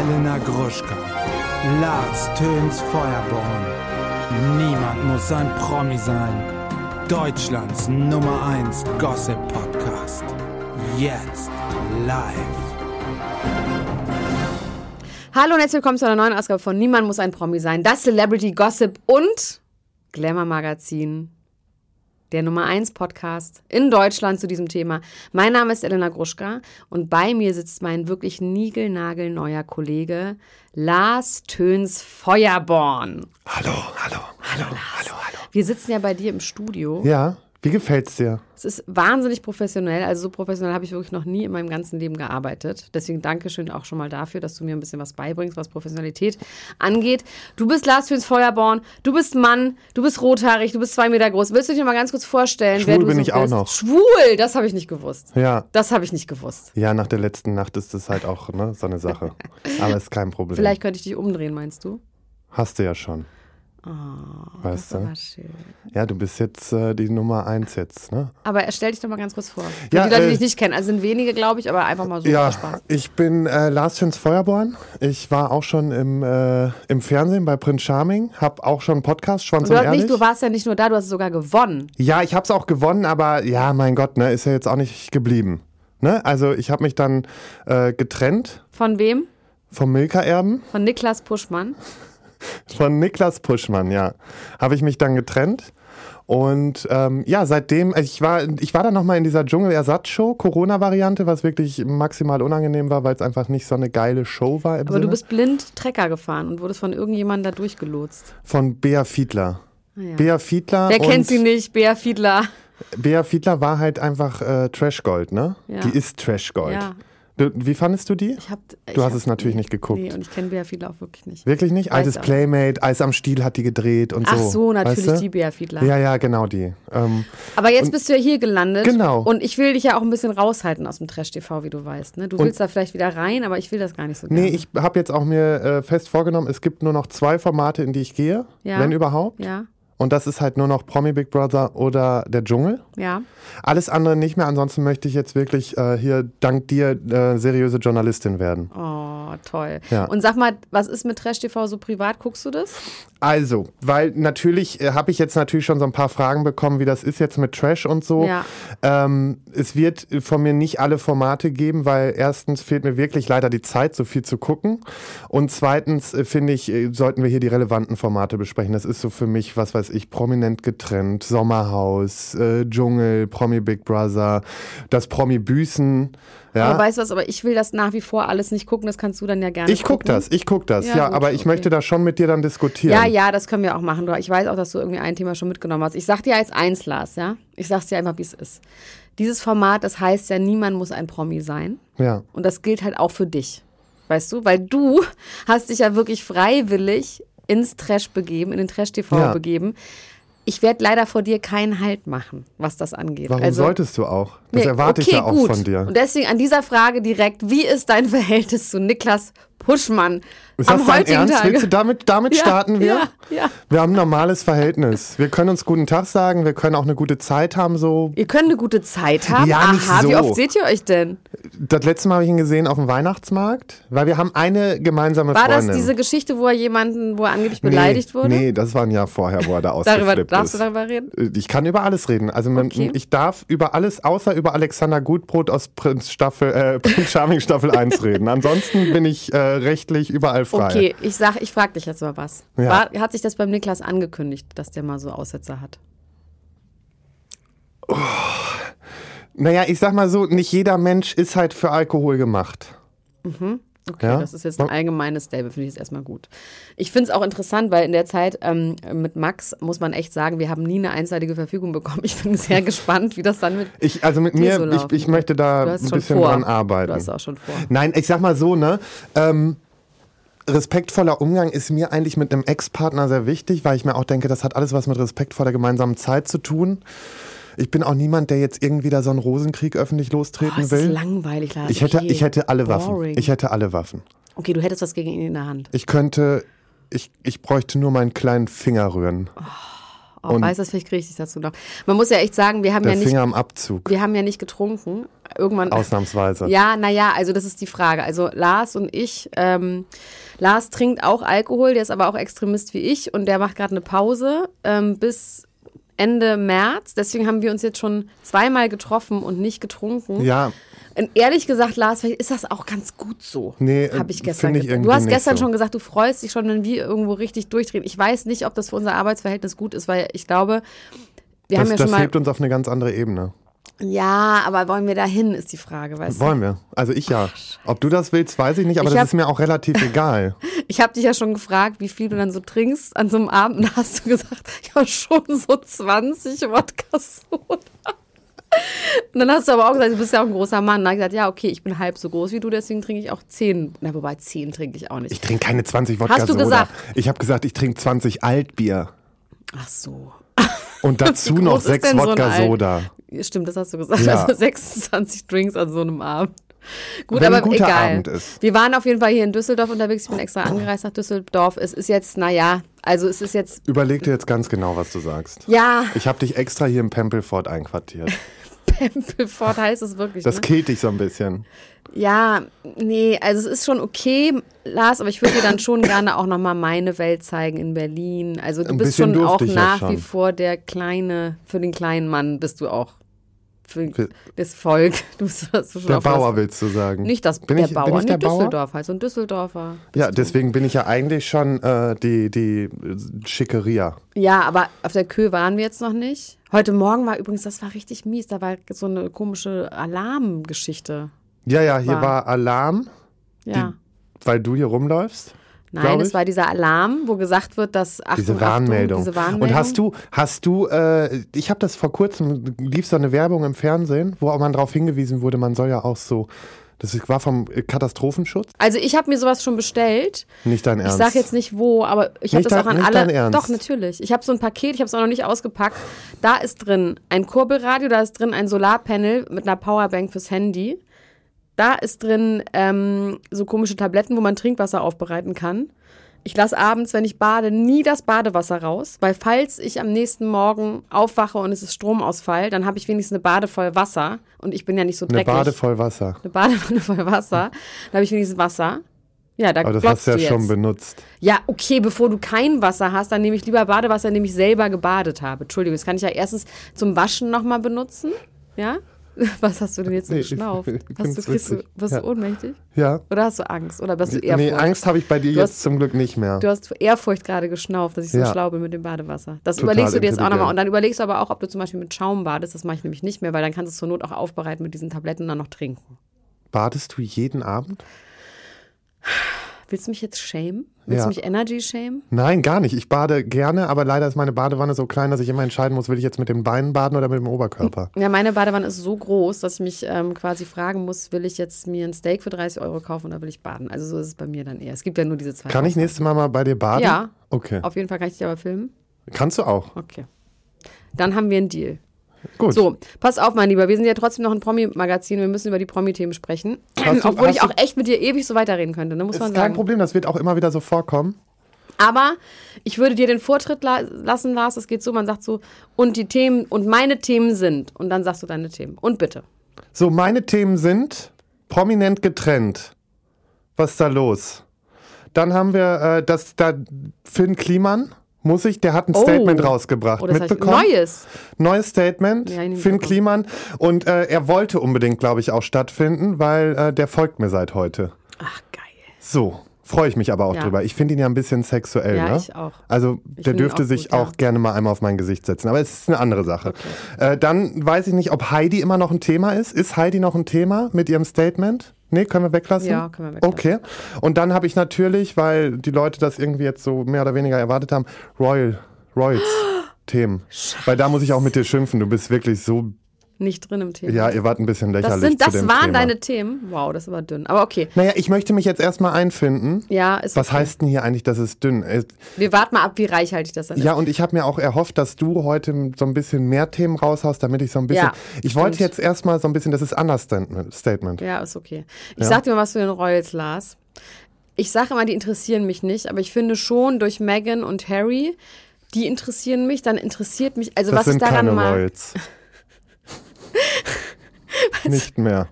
Elena Gruschka, Lars Töns Feuerborn. Niemand muss ein Promi sein. Deutschlands Nummer 1 Gossip Podcast. Jetzt live. Hallo und herzlich willkommen zu einer neuen Ausgabe von Niemand muss ein Promi sein. Das Celebrity Gossip und Glamour Magazin. Der Nummer 1 Podcast in Deutschland zu diesem Thema. Mein Name ist Elena Gruschka und bei mir sitzt mein wirklich niegelnagelneuer Kollege Lars Töns Feuerborn. Hallo, hallo, hallo, Lars. hallo, hallo. Wir sitzen ja bei dir im Studio. Ja, wie gefällt's dir? Es ist wahnsinnig professionell. Also so professionell habe ich wirklich noch nie in meinem ganzen Leben gearbeitet. Deswegen Dankeschön auch schon mal dafür, dass du mir ein bisschen was beibringst, was Professionalität angeht. Du bist Lars Töns Feuerborn, du bist Mann, du bist rothaarig, du bist zwei Meter groß. Willst du dich noch mal ganz kurz vorstellen, wer Schwul du bin so ich auch bist? noch. Schwul, das habe ich nicht gewusst. Ja. Das habe ich nicht gewusst. Ja, nach der letzten Nacht ist das halt auch ne, so eine Sache. Aber ist kein Problem. Vielleicht könnte ich dich umdrehen, meinst du? Hast du ja schon. Das weißt ist du? schön. Ja, du bist jetzt äh, die Nummer eins jetzt, ne? Aber stell dich doch mal ganz kurz vor. Für Ja, die Leute, die äh, dich nicht kennen. Also sind wenige, glaube ich, aber einfach mal so ja, Spaß. ich bin äh, Lars Töns Feuerborn. Ich war auch schon im, äh, im Fernsehen bei Prince Charming, hab auch schon einen Podcast, Schwanz Du, und hast Ehrlich. nicht, du warst ja nicht nur da, du hast sogar gewonnen. Ja, ich hab's auch gewonnen, aber ja, mein Gott, ne, ist ja jetzt auch nicht geblieben. Ne? Also ich habe mich dann äh, getrennt Von wem? vom Milka-Erben. Von Niklas Puschmann. Von Niklas Puschmann, ja. Habe ich mich dann getrennt. Und ähm, ja, seitdem, ich war, ich war dann nochmal in dieser Dschungel-Ersatzshow, Corona-Variante, was wirklich maximal unangenehm war, weil es einfach nicht so eine geile Show war. Aber Sinne. du bist blind Trecker gefahren und wurdest von irgendjemandem da durchgelotst. Von Bea Fiedler. ja. Bea Fiedler. Wer kennt sie nicht? Bea Fiedler. Bea Fiedler war halt einfach äh, Trashgold, ne? Ja. Die ist Trashgold. Ja. Du, wie fandest du die? Ich hab, ich Du hast es natürlich nee, nicht geguckt. Nee, und ich kenne Bea Fiedler auch wirklich nicht. Wirklich nicht? Altes auch. Playmate, Eis am Stiel hat die gedreht und Ach so. so, natürlich weißt du? die Bea Fiedler. Ja, ja, genau die. Ähm, Aber jetzt bist du ja hier gelandet. Genau. Und ich will dich ja auch ein bisschen raushalten aus dem Trash-TV, wie du weißt. Ne? Du Und- willst da vielleicht wieder rein, aber ich will das gar nicht so gerne. Nee, ich habe jetzt auch mir äh, fest vorgenommen, es gibt nur noch zwei Formate, in die ich gehe, Ja. wenn überhaupt. Ja, Und das ist halt nur noch Promi Big Brother oder der Dschungel. ja. Alles andere nicht mehr. Ansonsten möchte ich jetzt wirklich äh, hier dank dir äh, seriöse Journalistin werden. Oh, toll. Ja. Und sag mal, was ist mit Trash-TV so privat? Guckst du das? Also, weil natürlich äh, habe ich jetzt natürlich schon so ein paar Fragen bekommen, wie das ist jetzt mit Trash und so. Ja. Ähm, es wird von mir nicht alle Formate geben, weil erstens fehlt mir wirklich leider die Zeit, so viel zu gucken. Und zweitens äh, finde ich, äh, sollten wir hier die relevanten Formate besprechen. Das ist so für mich, was weiß ich, prominent getrennt, Sommerhaus, äh, Dschungel, Promi Big Brother, das Promi Büßen. Ja. Aber weißt du was, aber ich will das nach wie vor alles nicht gucken, das kannst du dann ja gerne ich guck gucken. das, ich guck das, Ja, ja, gut, aber ich okay. möchte da schon mit dir dann diskutieren. Ja, ja, das können wir auch machen. Du- Ich weiß auch, dass du irgendwie ein Thema schon mitgenommen hast. Ich sag dir jetzt eins, Lars, ja? Ich sag's dir einfach, wie es ist. Dieses Format, das heißt ja, niemand muss ein Promi sein. ja. Und das gilt halt auch für dich. Weißt du? Weil du hast dich ja wirklich freiwillig ins Trash begeben, in den Trash-TV Ja. begeben. Ich werde leider vor dir keinen Halt machen, was das angeht. Warum also, solltest du auch? Das Nee, erwarte okay, ich ja auch gut. von dir. Und deswegen an dieser Frage direkt, wie ist dein Verhältnis zu Niklas Puschmann Ist das dein Ernst? Tage? Willst du damit, damit Ja, starten wir? ja, ja. Wir haben ein normales Verhältnis. Wir können uns guten Tag sagen, wir können auch eine gute Zeit haben. So. Ihr könnt eine gute Zeit haben. Ja, nicht Aha, wie so. oft seht ihr euch denn? Das letzte Mal habe ich ihn gesehen auf dem Weihnachtsmarkt, weil wir haben eine gemeinsame War Freundin. das diese Geschichte, wo er jemanden, wo er angeblich beleidigt nee, wurde? Nee, das war ein Jahr vorher, wo er da Darüber, ausgeflippt darfst du ist. darüber reden? Ich kann über alles reden. Also man, Okay. ich darf über alles, außer über Alexander Gutbrot aus Prinz, Staffel, äh, Prinz Charming Staffel 1 reden. Ansonsten bin ich äh, rechtlich überall frei. Okay, ich sag, ich frag dich jetzt mal was. Ja. War, hat sich das beim Niklas angekündigt, dass der mal so Aussetzer hat? Naja, ich sag mal so, nicht jeder Mensch ist halt für Alkohol gemacht. Okay, Ja? das ist jetzt ein allgemeines Statement, finde ich jetzt erstmal gut. Ich finde es auch interessant, weil in der Zeit ähm, mit Max, muss man echt sagen, wir haben nie eine einseitige Verfügung bekommen. Ich bin sehr gespannt, wie das dann mit. Ich, also mit mir, so ich, ich möchte da ein bisschen vor. dran arbeiten. Du hast auch schon vor. Nein, ich sag mal so, ne? Ähm, respektvoller Umgang ist mir eigentlich mit einem Ex-Partner sehr wichtig, weil ich mir auch denke, das hat alles was mit Respekt vor der gemeinsamen Zeit zu tun. Ich bin auch niemand, der jetzt irgendwie da so einen Rosenkrieg öffentlich Oh, lostreten es ist will. langweilig, Lars. Ich hätte, okay. ich hätte alle Waffen. Boring. Ich hätte alle Waffen. okay, du hättest was gegen ihn in der Hand. Ich könnte, ich, ich bräuchte nur meinen kleinen Finger rühren. Oh, Und- weiß das, vielleicht kriege ich dich dazu noch. Man muss ja echt sagen, wir haben Der ja nicht, Finger am Abzug, wir haben ja nicht getrunken. Irgendwann. ausnahmsweise. Ja, naja, also das ist die Frage. Also Lars und ich, ähm, Lars trinkt auch Alkohol, der ist aber auch Extremist wie ich und der macht gerade eine Pause ähm, bis Ende März. Deswegen haben wir uns jetzt schon zweimal getroffen und nicht getrunken. Ja, Und ehrlich gesagt, Lars, vielleicht ist das auch ganz gut so. Nee, äh, habe ich gestern ich. Du hast gestern so. schon gesagt, du freust dich schon, wenn wir irgendwo richtig durchdrehen. Ich weiß nicht, ob das für unser Arbeitsverhältnis gut ist, weil ich glaube, wir das, haben ja schon das mal. hebt uns auf eine ganz andere Ebene. Ja, aber wollen wir dahin, ist die Frage, weißt du? Wollen wir? Also ich ja. Ob du das willst, weiß ich nicht, aber Ich das hab- ist mir auch relativ egal. Ich habe dich ja schon gefragt, wie viel du dann so trinkst an so einem Abend. Und da hast du gesagt, ja, schon so 20 Wodka Soda. Und dann hast du aber auch gesagt, du bist ja auch ein großer Mann. Und dann habe ich gesagt, ja, okay, ich bin halb so groß wie du, deswegen trinke ich auch 10. Na, wobei 10 trinke ich auch nicht. Ich trinke keine 20 Wodka Hast du Soda. gesagt? Ich habe gesagt, ich trinke 20 Altbier. Ach so. Und dazu noch groß ist sechs denn so ein Wodka Alt- Soda. Stimmt, das hast du gesagt. Ja. Also 26 Drinks an so einem Abend. Gut, Wenn aber egal. Wir waren auf jeden Fall hier in Düsseldorf unterwegs. Ich bin extra angereist nach Düsseldorf. Es ist jetzt, naja, also es ist jetzt, Überleg dir jetzt ganz genau, was du sagst. ja, Ich habe dich extra hier im Pempelfort einquartiert. Pempelfort heißt es wirklich. Das ne? killt dich so ein bisschen. Ja, nee, also es ist schon okay, Lars, aber ich würde dir dann schon gerne auch nochmal meine Welt zeigen in Berlin. Also du Ein bist schon auch ich ja nach schon. wie vor der kleine, für den kleinen Mann bist du auch. Für das Volk. Du hast schon Der Bauer willst du sagen. Nicht das, bin der ich, Bauer, bin ich der nee, Bauer? Düsseldorf, halt so ein Düsseldorfer. Ja, deswegen bin ich ja eigentlich schon äh, die, die Schickeria. Ja, aber auf der Kö waren wir jetzt noch nicht. Heute Morgen war übrigens, das war richtig mies, da war so eine komische Alarmgeschichte. Ja, ja, hier War- war Alarm, Ja. weil du hier rumläufst. Nein, es ich. war dieser Alarm, wo gesagt wird, dass Achtung, Diese Warnmeldung. Achtung, diese Warnmeldung. Und hast du, hast du, äh, ich habe das vor kurzem, lief so eine Werbung im Fernsehen, wo auch man darauf hingewiesen wurde, man soll ja auch so, das war vom Katastrophenschutz, Also ich habe mir sowas schon bestellt. nicht dein Ich Ernst. sage jetzt nicht wo, aber ich habe das auch an nicht alle. dein Ernst? Doch natürlich. Ich habe so ein Paket, ich habe es auch noch nicht ausgepackt. Da ist drin ein Kurbelradio, da ist drin ein Solarpanel mit einer Powerbank fürs Handy. Da ist drin ähm, so komische Tabletten, wo man Trinkwasser aufbereiten kann. Ich lasse abends, wenn ich bade, nie das Badewasser raus, weil falls ich am nächsten Morgen aufwache und es ist Stromausfall, dann habe ich wenigstens eine Bade voll Wasser und ich bin ja nicht so Eine dreckig. Bade voll Wasser. eine Badewanne voll Wasser, dann habe ich wenigstens Wasser. Ja, da Aber das hast du ja du schon jetzt. benutzt. Ja, okay, bevor du kein Wasser hast, dann nehme ich lieber Badewasser, in dem ich selber gebadet habe. Entschuldigung, das kann ich ja erstens zum Waschen nochmal benutzen. Ja? Was hast du denn jetzt Nee, geschnauft? Hast du, kriegst du, wirst Ja. du ohnmächtig? Ja. Oder hast du Angst? Oder bist du eher Nee, Angst habe ich bei dir Du jetzt hast- zum Glück nicht mehr. Du hast Ehrfurcht gerade geschnauft, dass ich so Ja. schlau bin mit dem Badewasser. Das Total überlegst du dir jetzt auch nochmal. Und dann überlegst du aber auch, ob du zum Beispiel mit Schaum badest. Das mache ich nämlich nicht mehr, weil dann kannst du es zur Not auch aufbereiten mit diesen Tabletten und dann noch trinken. Badest du jeden Abend? Willst du mich jetzt shame? Willst Ja. du mich Energy shame? Nein, gar nicht. Ich bade gerne, aber leider ist meine Badewanne so klein, dass ich immer entscheiden muss, will ich jetzt mit den Beinen baden oder mit dem Oberkörper. Ja, meine Badewanne ist so groß, dass ich mich ähm, quasi fragen muss, will ich jetzt mir ein Steak für 30 Euro kaufen oder will ich baden? Also so ist es bei mir dann eher. Es gibt ja nur diese zwei. Kann ich nächstes Mal mal bei dir baden? Ja. Okay. Auf jeden Fall kann ich dich aber filmen. Kannst du auch. Okay. Dann haben wir einen Deal. Gut. So, pass auf, mein Lieber. Wir sind ja trotzdem noch ein Promi-Magazin. Wir müssen über die Promi-Themen sprechen. Du- Obwohl ich auch echt mit dir ewig so weiterreden könnte, ne? muss Ist man kein sagen. Problem, das wird auch immer wieder so vorkommen. Aber ich würde dir den Vortritt la lassen, Lars. Es geht so, man sagt so, und die Themen, und meine Themen sind. Und dann sagst du deine Themen. Und bitte. So, meine Themen sind prominent getrennt. Was ist da los? Dann haben wir äh, das da Finn Kliman, muss ich, der hat ein Oh. Statement rausgebracht. Oh, das heißt Mitbekommen? Neues. Neues Statement, Ja, Finn. Kliman. Und äh, er wollte unbedingt, glaube ich, auch stattfinden, weil äh, der folgt mir seit heute. Ach, geil. So, freue ich mich aber auch Ja. drüber. Ich finde ihn ja ein bisschen sexuell. Ja, ne? ich auch. Also Ich der dürfte auch sich gut, ja. auch gerne mal einmal auf mein Gesicht setzen. Aber es ist eine andere Sache. Äh, dann weiß ich nicht, ob Heidi immer noch ein Thema ist. Ist Heidi noch ein Thema mit ihrem Statement? Nee, können wir weglassen? Ja, können wir weglassen. Okay. Und dann habe ich natürlich, weil die Leute das irgendwie jetzt so mehr oder weniger erwartet haben, Royal, Royals Themen. Weil da muss ich auch mit dir schimpfen. Du bist wirklich so, Nicht drin im Thema. ja, ihr wart ein bisschen lächerlich das sind, das waren Thema. deine Themen. Wow, das war dünn. Aber okay. Naja, ich möchte mich jetzt erstmal einfinden. Ja, ist Was okay. heißt denn hier eigentlich, dass es dünn ist? Wir warten mal ab, wie reichhaltig das dann ist. Ja, und ich habe mir auch erhofft, dass du heute so ein bisschen mehr Themen raushaust, damit ich so ein bisschen. Ja, ich wollte stimmt. jetzt erstmal so ein bisschen, das ist Understatement. Statement. Ja, ist okay. Ich Ja. sag dir mal was zu den Royals, Lars. Ich sage immer, die interessieren mich nicht, aber ich finde schon durch Meghan und Harry Die interessieren mich, dann interessiert mich, also Das was ich sind daran keine mag. Royals. Nicht mehr.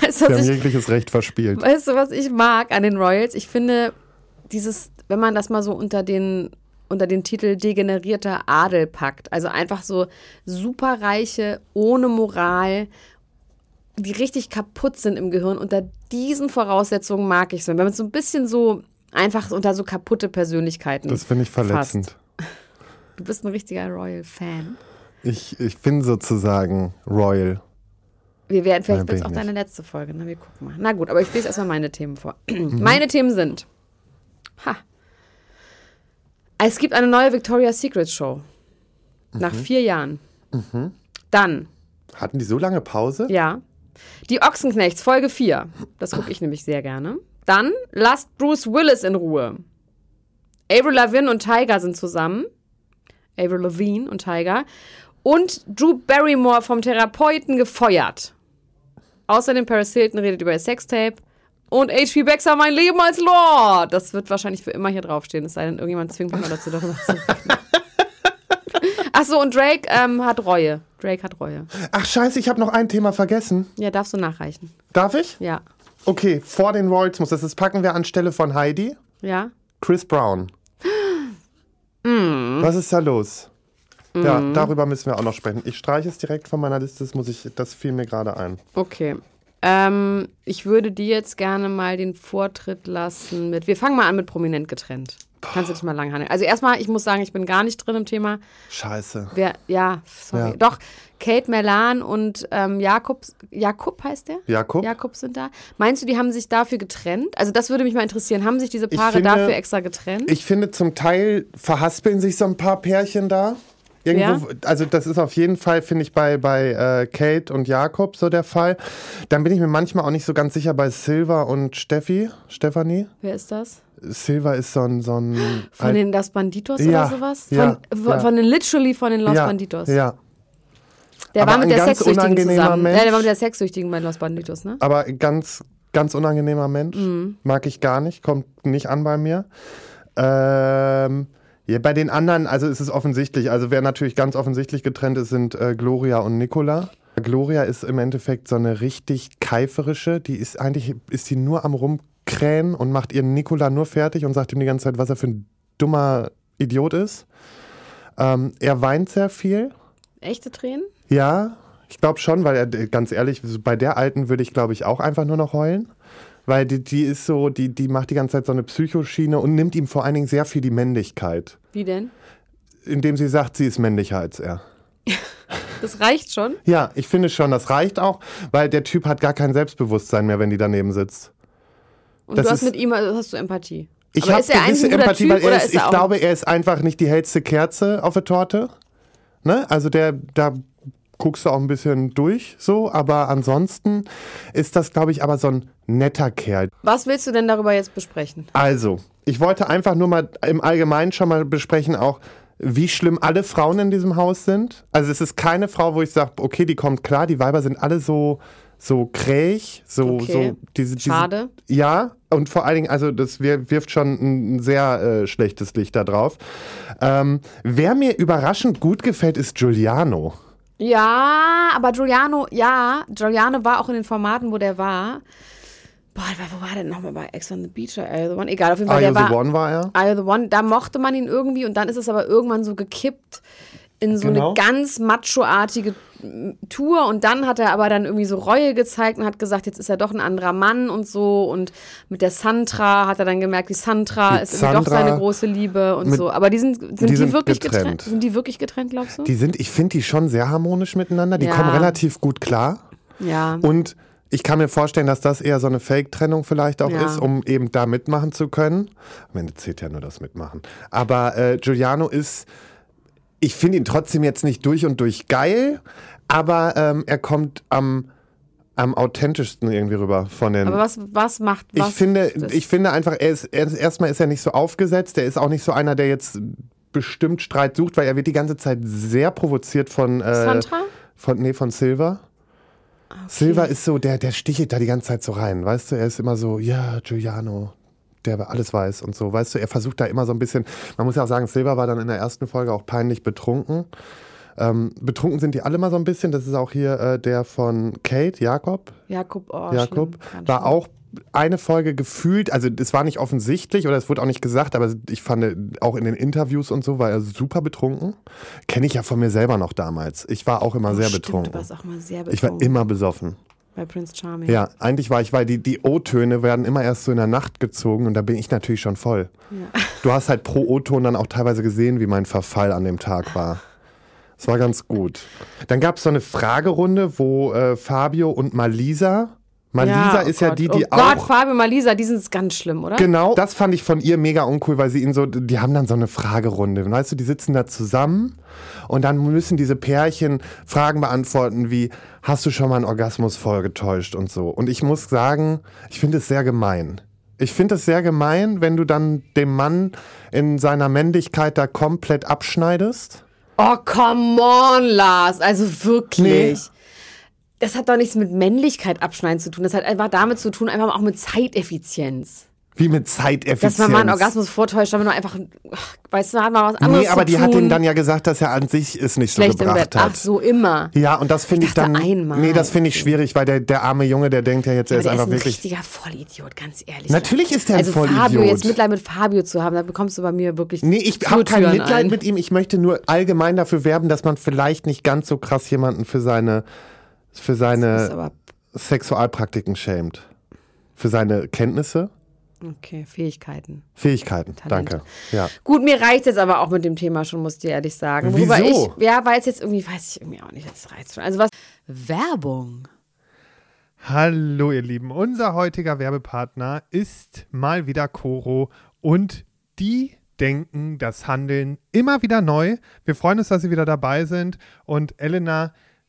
Weißt Sie haben ich, jegliches Recht verspielt. weißt du, was ich mag an den Royals? Ich finde, dieses, wenn man das mal so unter den, unter den Titel degenerierter Adel packt, also einfach so superreiche, ohne Moral, die richtig kaputt sind im Gehirn, unter diesen Voraussetzungen mag ich es. Wenn man so ein bisschen so einfach unter so kaputte Persönlichkeiten. Das finde ich verletzend. Du bist ein richtiger Royal-Fan. Ich, ich bin sozusagen Royal. Wir werden, vielleicht wird es auch deine letzte Folge. Na, wir gucken mal. Na gut, aber ich lese erstmal meine Themen vor. Mhm. Meine Themen sind. Ha. Es gibt eine neue Victoria's Secret Show. Nach Mhm. vier Jahren. Dann, Hatten die so lange Pause? ja. Die Ochsenknechts, Folge 4. Das gucke ich nämlich sehr gerne. Dann lasst Bruce Willis in Ruhe. Avril Lavigne und Tiger sind zusammen. Avril Lavigne und Tiger. Und Drew Barrymore vom Therapeuten gefeuert. Außerdem Paris Hilton redet über ihr Sextape. Und H.P. Baxter, mein Leben als Lord. Das wird wahrscheinlich für immer hier draufstehen, es sei denn, irgendjemand zwingt mich mal dazu, darüber zu reden. Achso, und Drake ähm, hat Reue. Drake hat Reue. Ach scheiße, ich habe noch ein Thema vergessen. Ja, darfst du nachreichen. Darf ich? Ja. Okay, vor den Royals muss das. Das packen wir anstelle von Heidi. Ja? Chris Brown. Mm. Was ist da los? Ja, darüber müssen wir auch noch sprechen. Ich streiche es direkt von meiner Liste, das, muss ich, das fiel mir gerade ein. Okay. Ähm, ich würde dir jetzt gerne mal den Vortritt lassen mit. Wir fangen mal an mit prominent getrennt. Kannst du dich mal lang handeln. Also erstmal, ich muss sagen, ich bin gar nicht drin im Thema. Scheiße. Wer, ja, sorry. Ja. Doch, Kate Melan und ähm, Jakob, Jakob heißt der? Jakob? Jakob sind da. Meinst du, die haben sich dafür getrennt? Also das würde mich mal interessieren. Haben sich diese Paare finde- dafür extra getrennt? Ich finde, zum Teil verhaspeln sich so ein paar Pärchen da. Irgendwo, Also das ist auf jeden Fall, finde ich, bei, bei äh, Kate und Jakob so der Fall. Dann bin ich mir manchmal auch nicht so ganz sicher bei Silva und Steffi. Stefanie? Wer ist das? Silva ist so ein... So ein Von den Los Banditos Ja, oder sowas? Von, ja, von, ja. von den literally von den Los ja, Banditos. Ja, Der Aber war mit der Sexsüchtigen zusammen. Mensch. Ja, der war mit der Sexsüchtigen bei Los Banditos, ne? aber ganz, ganz unangenehmer Mensch. Mhm. Mag ich gar nicht, kommt nicht an bei mir. Ähm, ja, bei den anderen, also ist es offensichtlich. Also wer natürlich ganz offensichtlich getrennt ist, sind äh, Gloria und Nicola. Gloria ist im Endeffekt so eine richtig keiferische. Die ist eigentlich, ist die nur am rumkrähen und macht ihren Nicola nur fertig und sagt ihm die ganze Zeit, was er für ein dummer Idiot ist. Ähm, er weint sehr viel. Echte Tränen? Ja, ich glaube schon, weil er, ganz ehrlich, bei der Alten würde ich, glaube ich, auch einfach nur noch heulen. Weil die, die ist so, die, die macht die ganze Zeit so eine Psychoschiene und nimmt ihm vor allen Dingen sehr viel die Männlichkeit. Wie denn? Indem sie sagt, sie ist männlicher als er. Das reicht schon. Ja, ich finde schon, das reicht auch, weil der Typ hat gar kein Selbstbewusstsein mehr, wenn die daneben sitzt. Und Das du hast mit ihm, also hast du Empathie. Ich habe gewisse Empathie, Typ weil er ist, ist er ich glaube, er ist einfach nicht die hellste Kerze auf der Torte. Ne? Also der, da guckst du auch ein bisschen durch, so, aber ansonsten ist das, glaube ich, aber so ein netter Kerl. Was willst du denn darüber jetzt besprechen? Also, ich wollte einfach nur mal im Allgemeinen schon mal besprechen, auch wie schlimm alle Frauen in diesem Haus sind. Also es ist keine Frau, wo ich sage, okay, die kommt klar, die Weiber sind alle so, so kräg, so, Okay. so diese, diese Schade. ja, und vor allen Dingen, also das wir- wirft schon ein, ein sehr äh, schlechtes Licht da drauf. Ähm, wer mir überraschend gut gefällt, ist Giuliano. Ja, aber Giuliano, ja, Giuliano war auch in den Formaten, wo der war. Boah, wo war der denn nochmal bei Ex on the Beach oder Are the One? Egal, auf jeden Fall, Are der You the war. One war er? Are You the One, da mochte man ihn irgendwie und dann ist es aber irgendwann so gekippt in so Genau. eine ganz macho-artige Tour und dann hat er aber dann irgendwie so Reue gezeigt und hat gesagt, jetzt ist er doch ein anderer Mann und so und mit der Santra hat er dann gemerkt, die Santra Die ist irgendwie doch Sandra seine große Liebe und mit- so. Aber die sind, sind die die, sind wirklich getrennt. getrennt. Sind die wirklich getrennt, glaubst du? Die sind, ich finde die schon sehr harmonisch miteinander. Die Ja. kommen relativ gut klar. ja. Und ich kann mir vorstellen, dass das eher so eine Fake-Trennung vielleicht auch Ja. ist, um eben da mitmachen zu können. Am Ende zählt ja nur das Mitmachen. Aber äh, Giuliano ist, ich finde ihn trotzdem jetzt nicht durch und durch geil, aber ähm, er kommt am, am authentischsten irgendwie rüber von den. Aber was, was macht was? ich finde, das- ich finde einfach, er ist, er ist, erstmal ist er nicht so aufgesetzt. Er ist auch nicht so einer, der jetzt bestimmt Streit sucht, weil er wird die ganze Zeit sehr provoziert von. Äh, Santra? Von, nee, von Silver. Silver ist so, der, der stichelt da die ganze Zeit so rein, weißt du? Er ist immer so, ja, Giuliano, der alles weiß und so. Weißt du, er versucht da immer so ein bisschen, man muss ja auch sagen, Silver war dann in der ersten Folge auch peinlich betrunken. Ähm, betrunken sind die alle mal so ein bisschen. Das ist auch hier äh, der von Kate, Jakob. Jakob, oh, Jakob schlimm, war schlimm. auch eine Folge gefühlt, also es war nicht offensichtlich oder es wurde auch nicht gesagt, aber ich fand auch in den Interviews und so war er super betrunken. Kenne ich ja von mir selber noch damals. Ich war auch immer sehr Oh, Stimmt, betrunken. Du warst auch mal sehr betrunken. Ich war immer besoffen. Bei Prince Charming. Ja, eigentlich war ich, weil die, die O-Töne werden immer erst so in der Nacht gezogen und da bin ich natürlich schon voll. Ja. Du hast halt pro O-Ton dann auch teilweise gesehen, wie mein Verfall an dem Tag war. Das war ganz gut. Dann gab es so eine Fragerunde, wo äh, Fabio und Malisa, Malisa oh ist ja Gott. die, die oh Gott, auch Fabio Malisa, die sind ganz schlimm, oder? Genau, das fand ich von ihr mega uncool, weil sie ihn so, die haben dann so eine Fragerunde. Weißt du, die sitzen da zusammen und dann müssen diese Pärchen Fragen beantworten wie, hast du schon mal einen Orgasmus vollgetäuscht und so. Und ich muss sagen, ich finde es sehr gemein. Ich finde es sehr gemein, wenn du dann dem Mann in seiner Männlichkeit da komplett abschneidest. Oh, come on, Lars. Also wirklich. Nee. Das hat doch nichts mit Männlichkeit abschneiden zu tun. Das hat einfach damit zu tun, einfach auch mit Zeiteffizienz. Wie mit Zeiteffizienz. Dass man mal einen Orgasmus vortäuscht, damit man einfach, ach, weißt du, hat man was anderes Nee, aber die hat ihm dann ja gesagt, dass er an sich es nicht so schlecht im gebracht hat. Ach so, immer. Ja, und das finde ich, Ich dann. einmal. Nee, das finde ich schwierig, weil der, der arme Junge, der denkt ja jetzt, er ist der ist einfach ein wirklich. richtiger Vollidiot, ganz ehrlich. Natürlich ist der ein also Vollidiot. Fabio, jetzt Mitleid mit Fabio zu haben, da bekommst du bei mir wirklich Nee, ich habe kein Mitleid ein. mit ihm. Ich möchte nur allgemein dafür werben, dass man vielleicht nicht ganz so krass jemanden für seine, für seine Sexualpraktiken schämt. Für seine Kenntnisse, okay, Fähigkeiten. Fähigkeiten. Talente. Danke. Ja. Gut, mir reicht jetzt aber auch mit dem Thema schon, muss ich dir ehrlich sagen. Worüber Wieso? Ich, ja, weil es jetzt irgendwie, weiß ich irgendwie auch nicht, jetzt reizt schon. Also was? Werbung. Hallo ihr Lieben, unser heutiger Werbepartner ist mal wieder Coro und die denken das Handeln immer wieder neu. Wir freuen uns, dass Sie wieder dabei sind und Elena,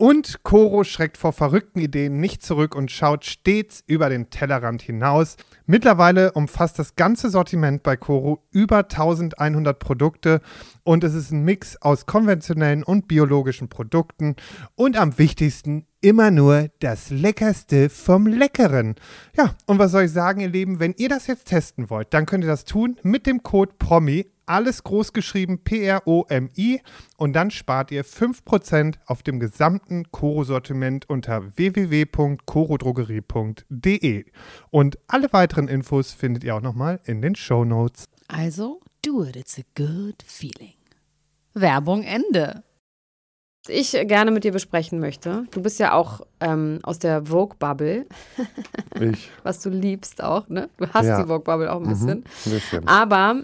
Und Coro schreckt vor verrückten Ideen nicht zurück und schaut stets über den Tellerrand hinaus. Mittlerweile umfasst das ganze Sortiment bei Coro über 1100 Produkte und es ist ein Mix aus konventionellen und biologischen Produkten und am wichtigsten immer nur das Leckerste vom Leckeren. Ja, und was soll ich sagen, ihr Lieben, wenn ihr das jetzt testen wollt, dann könnt ihr das tun mit dem Code PROMI alles groß geschrieben, P-R-O-M-I. Und dann spart ihr 5% auf dem gesamten Koro-Sortiment unter www.korodrogerie.de. Und alle weiteren Infos findet ihr auch nochmal in den Show Notes. Also, do it, it's a good feeling. Werbung Ende. Was ich gerne mit dir besprechen möchte, du bist ja auch ähm, aus der Vogue-Bubble, Ich. was du liebst auch, ne? Du hast Ja. die Vogue-Bubble auch ein bisschen. Ein bisschen. Aber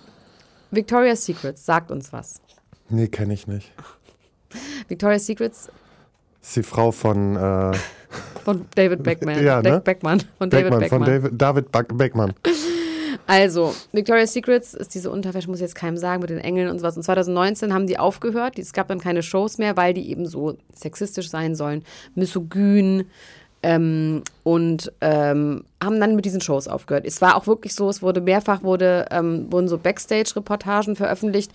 Victoria's Secrets sagt uns was. Nee, kenne ich nicht. Victoria's Secrets ist die Frau von äh, von David Beckman. Ja, ne? Beckman. Von David Beckmann, Beckman. von David, David Back Beckmann. Also, Victoria's Secrets ist diese Unterwäsche, muss ich jetzt keinem sagen, mit den Engeln und sowas. Und 2019 haben die aufgehört. Es gab dann keine Shows mehr, weil die eben so sexistisch sein sollen, misogyn ähm, und ähm, haben dann mit diesen Shows aufgehört. Es war auch wirklich so, es wurde mehrfach, wurde, ähm, wurden so Backstage-Reportagen veröffentlicht,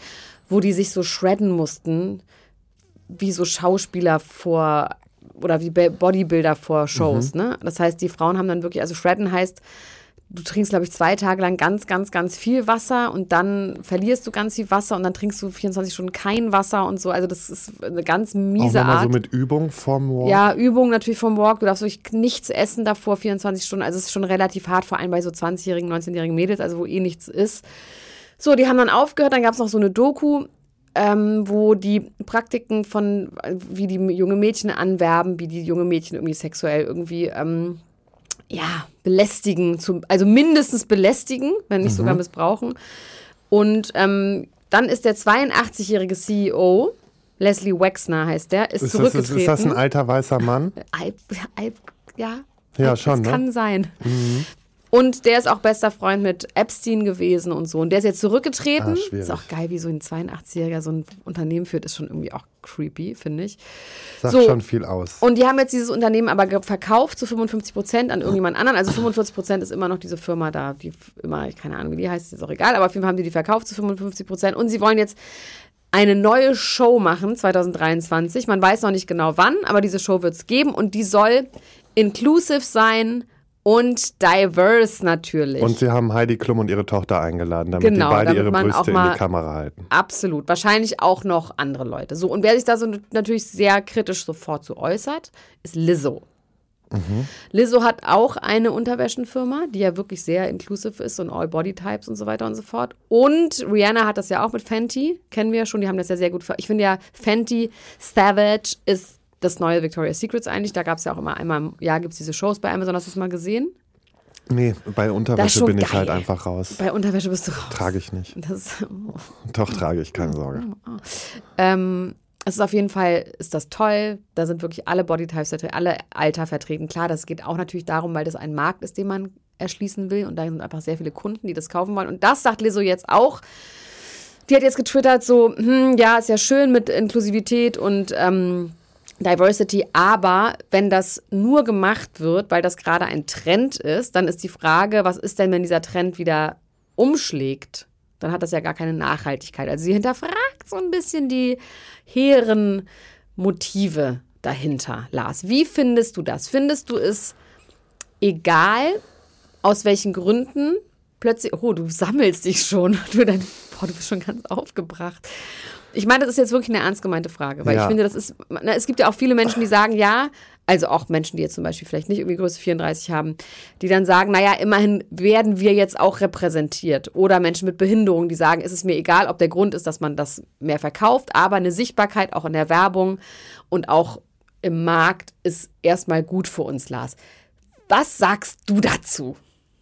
wo die sich so shredden mussten, wie so Schauspieler vor oder wie Bodybuilder vor Shows. Ne? Das heißt, die Frauen haben dann wirklich, also shredden heißt, du trinkst, glaube ich, zwei Tage lang ganz, ganz, ganz viel Wasser und dann verlierst du ganz viel Wasser und dann trinkst du 24 Stunden kein Wasser und so. Also das ist eine ganz Auch miese nochmal Art. so mit Übung vorm Walk. Ja, Übung natürlich vom Walk. Du darfst wirklich nichts essen davor, 24 Stunden. Also es ist schon relativ hart, vor allem bei so 20-jährigen, 19-jährigen Mädels, also wo eh nichts ist. So, die haben dann aufgehört. Dann gab es noch so eine Doku, ähm, wo die Praktiken von, äh, wie die junge Mädchen anwerben, wie die junge Mädchen irgendwie sexuell irgendwie, ähm, ja, belästigen, zum, also mindestens belästigen, wenn nicht Mhm. sogar missbrauchen. Und ähm, dann ist der 82-jährige CEO, Leslie Wexner heißt der, ist, Ist das, zurückgetreten. ist, ist das ein alter weißer Mann? Alp, Alp, ja. Ja, schon, Das ne? kann sein. Und der ist auch bester Freund mit Epstein gewesen und so. Und der ist jetzt zurückgetreten. Ah, ist auch geil, wie so ein 82-Jähriger so ein Unternehmen führt, ist schon irgendwie auch creepy, finde ich. Sagt So. schon viel aus. Und die haben jetzt dieses Unternehmen aber verkauft zu 55 Prozent an irgendjemand anderen. Also 45 Prozent ist immer noch diese Firma da, die immer, ich keine Ahnung, wie die heißt, ist auch egal. Aber auf jeden Fall haben die die verkauft zu 55 Prozent. Und sie wollen jetzt eine neue Show machen, 2023. Man weiß noch nicht genau wann, aber diese Show wird es geben. Und die soll inclusive sein und diverse natürlich. Und sie haben Heidi Klum und ihre Tochter eingeladen, damit Genau, die beide damit ihre Brüste in die Kamera halten. Absolut. Wahrscheinlich auch noch andere Leute. So, und wer sich da so natürlich sehr kritisch sofort zu äußert, ist Lizzo. Lizzo hat auch eine Unterwäschenfirma, die ja wirklich sehr inclusive ist und all Body Types und so weiter und so fort. Und Rihanna hat das ja auch mit Fenty, kennen wir ja schon, die haben das ja sehr gut. Ich finde ja, Fenty Savage ist das neue Victoria's Secrets eigentlich. Da gab es ja auch immer einmal im Jahr gibt es diese Shows bei Amazon. Hast du es mal gesehen? Nee, bei Unterwäsche bin ich geil. halt einfach raus. Bei Unterwäsche bist du raus. Trage ich nicht. Das, Doch, trage ich, keine Sorge. Ähm, es ist auf jeden Fall, ist das toll. Da sind wirklich alle Bodytypes vertreten, alle Alter vertreten. Klar, das geht auch natürlich darum, weil das ein Markt ist, den man erschließen will. Und da sind einfach sehr viele Kunden, die das kaufen wollen. Und das sagt Lizzo jetzt auch. Die hat jetzt getwittert so, hm, ja, ist ja schön mit Inklusivität und ähm, Diversity, aber wenn das nur gemacht wird, weil das gerade ein Trend ist, dann ist die Frage, was ist denn, wenn dieser Trend wieder umschlägt? Dann hat das ja gar keine Nachhaltigkeit. Also sie hinterfragt so ein bisschen die hehren Motive dahinter, Lars. Wie findest du das? Findest du es egal, aus welchen Gründen plötzlich, oh, du sammelst dich schon. Du, dann, boah, du bist schon ganz aufgebracht. Ich meine, das ist jetzt wirklich eine ernst gemeinte Frage, weil Ja. ich finde, das ist, na, es gibt ja auch viele Menschen, die sagen, ja, also auch Menschen, die jetzt zum Beispiel vielleicht nicht irgendwie Größe 34 haben, die dann sagen, naja, immerhin werden wir jetzt auch repräsentiert. Oder Menschen mit Behinderung, die sagen, es ist mir egal, ob der Grund ist, dass man das mehr verkauft, aber eine Sichtbarkeit auch in der Werbung und auch im Markt ist erstmal gut für uns, Lars. Was sagst du dazu?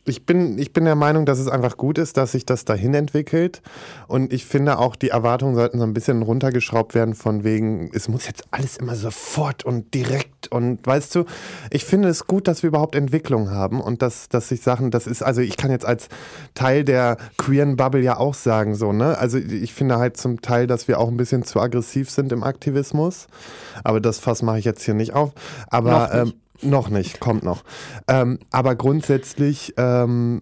Ich bin, ich bin der Meinung, dass es einfach gut ist, dass sich das dahin entwickelt. Und ich finde auch, die Erwartungen sollten so ein bisschen runtergeschraubt werden, von wegen, es muss jetzt alles immer sofort und direkt. Und weißt du, ich finde es gut, dass wir überhaupt Entwicklung haben und dass, dass sich Sachen, das ist, also ich kann jetzt als Teil der queeren Bubble ja auch sagen, so, ne? Also ich finde halt zum Teil, dass wir auch ein bisschen zu aggressiv sind im Aktivismus. Aber das Fass mache ich jetzt hier nicht auf. Aber Noch nicht. Ähm, noch nicht, kommt noch. Ähm, aber grundsätzlich ähm,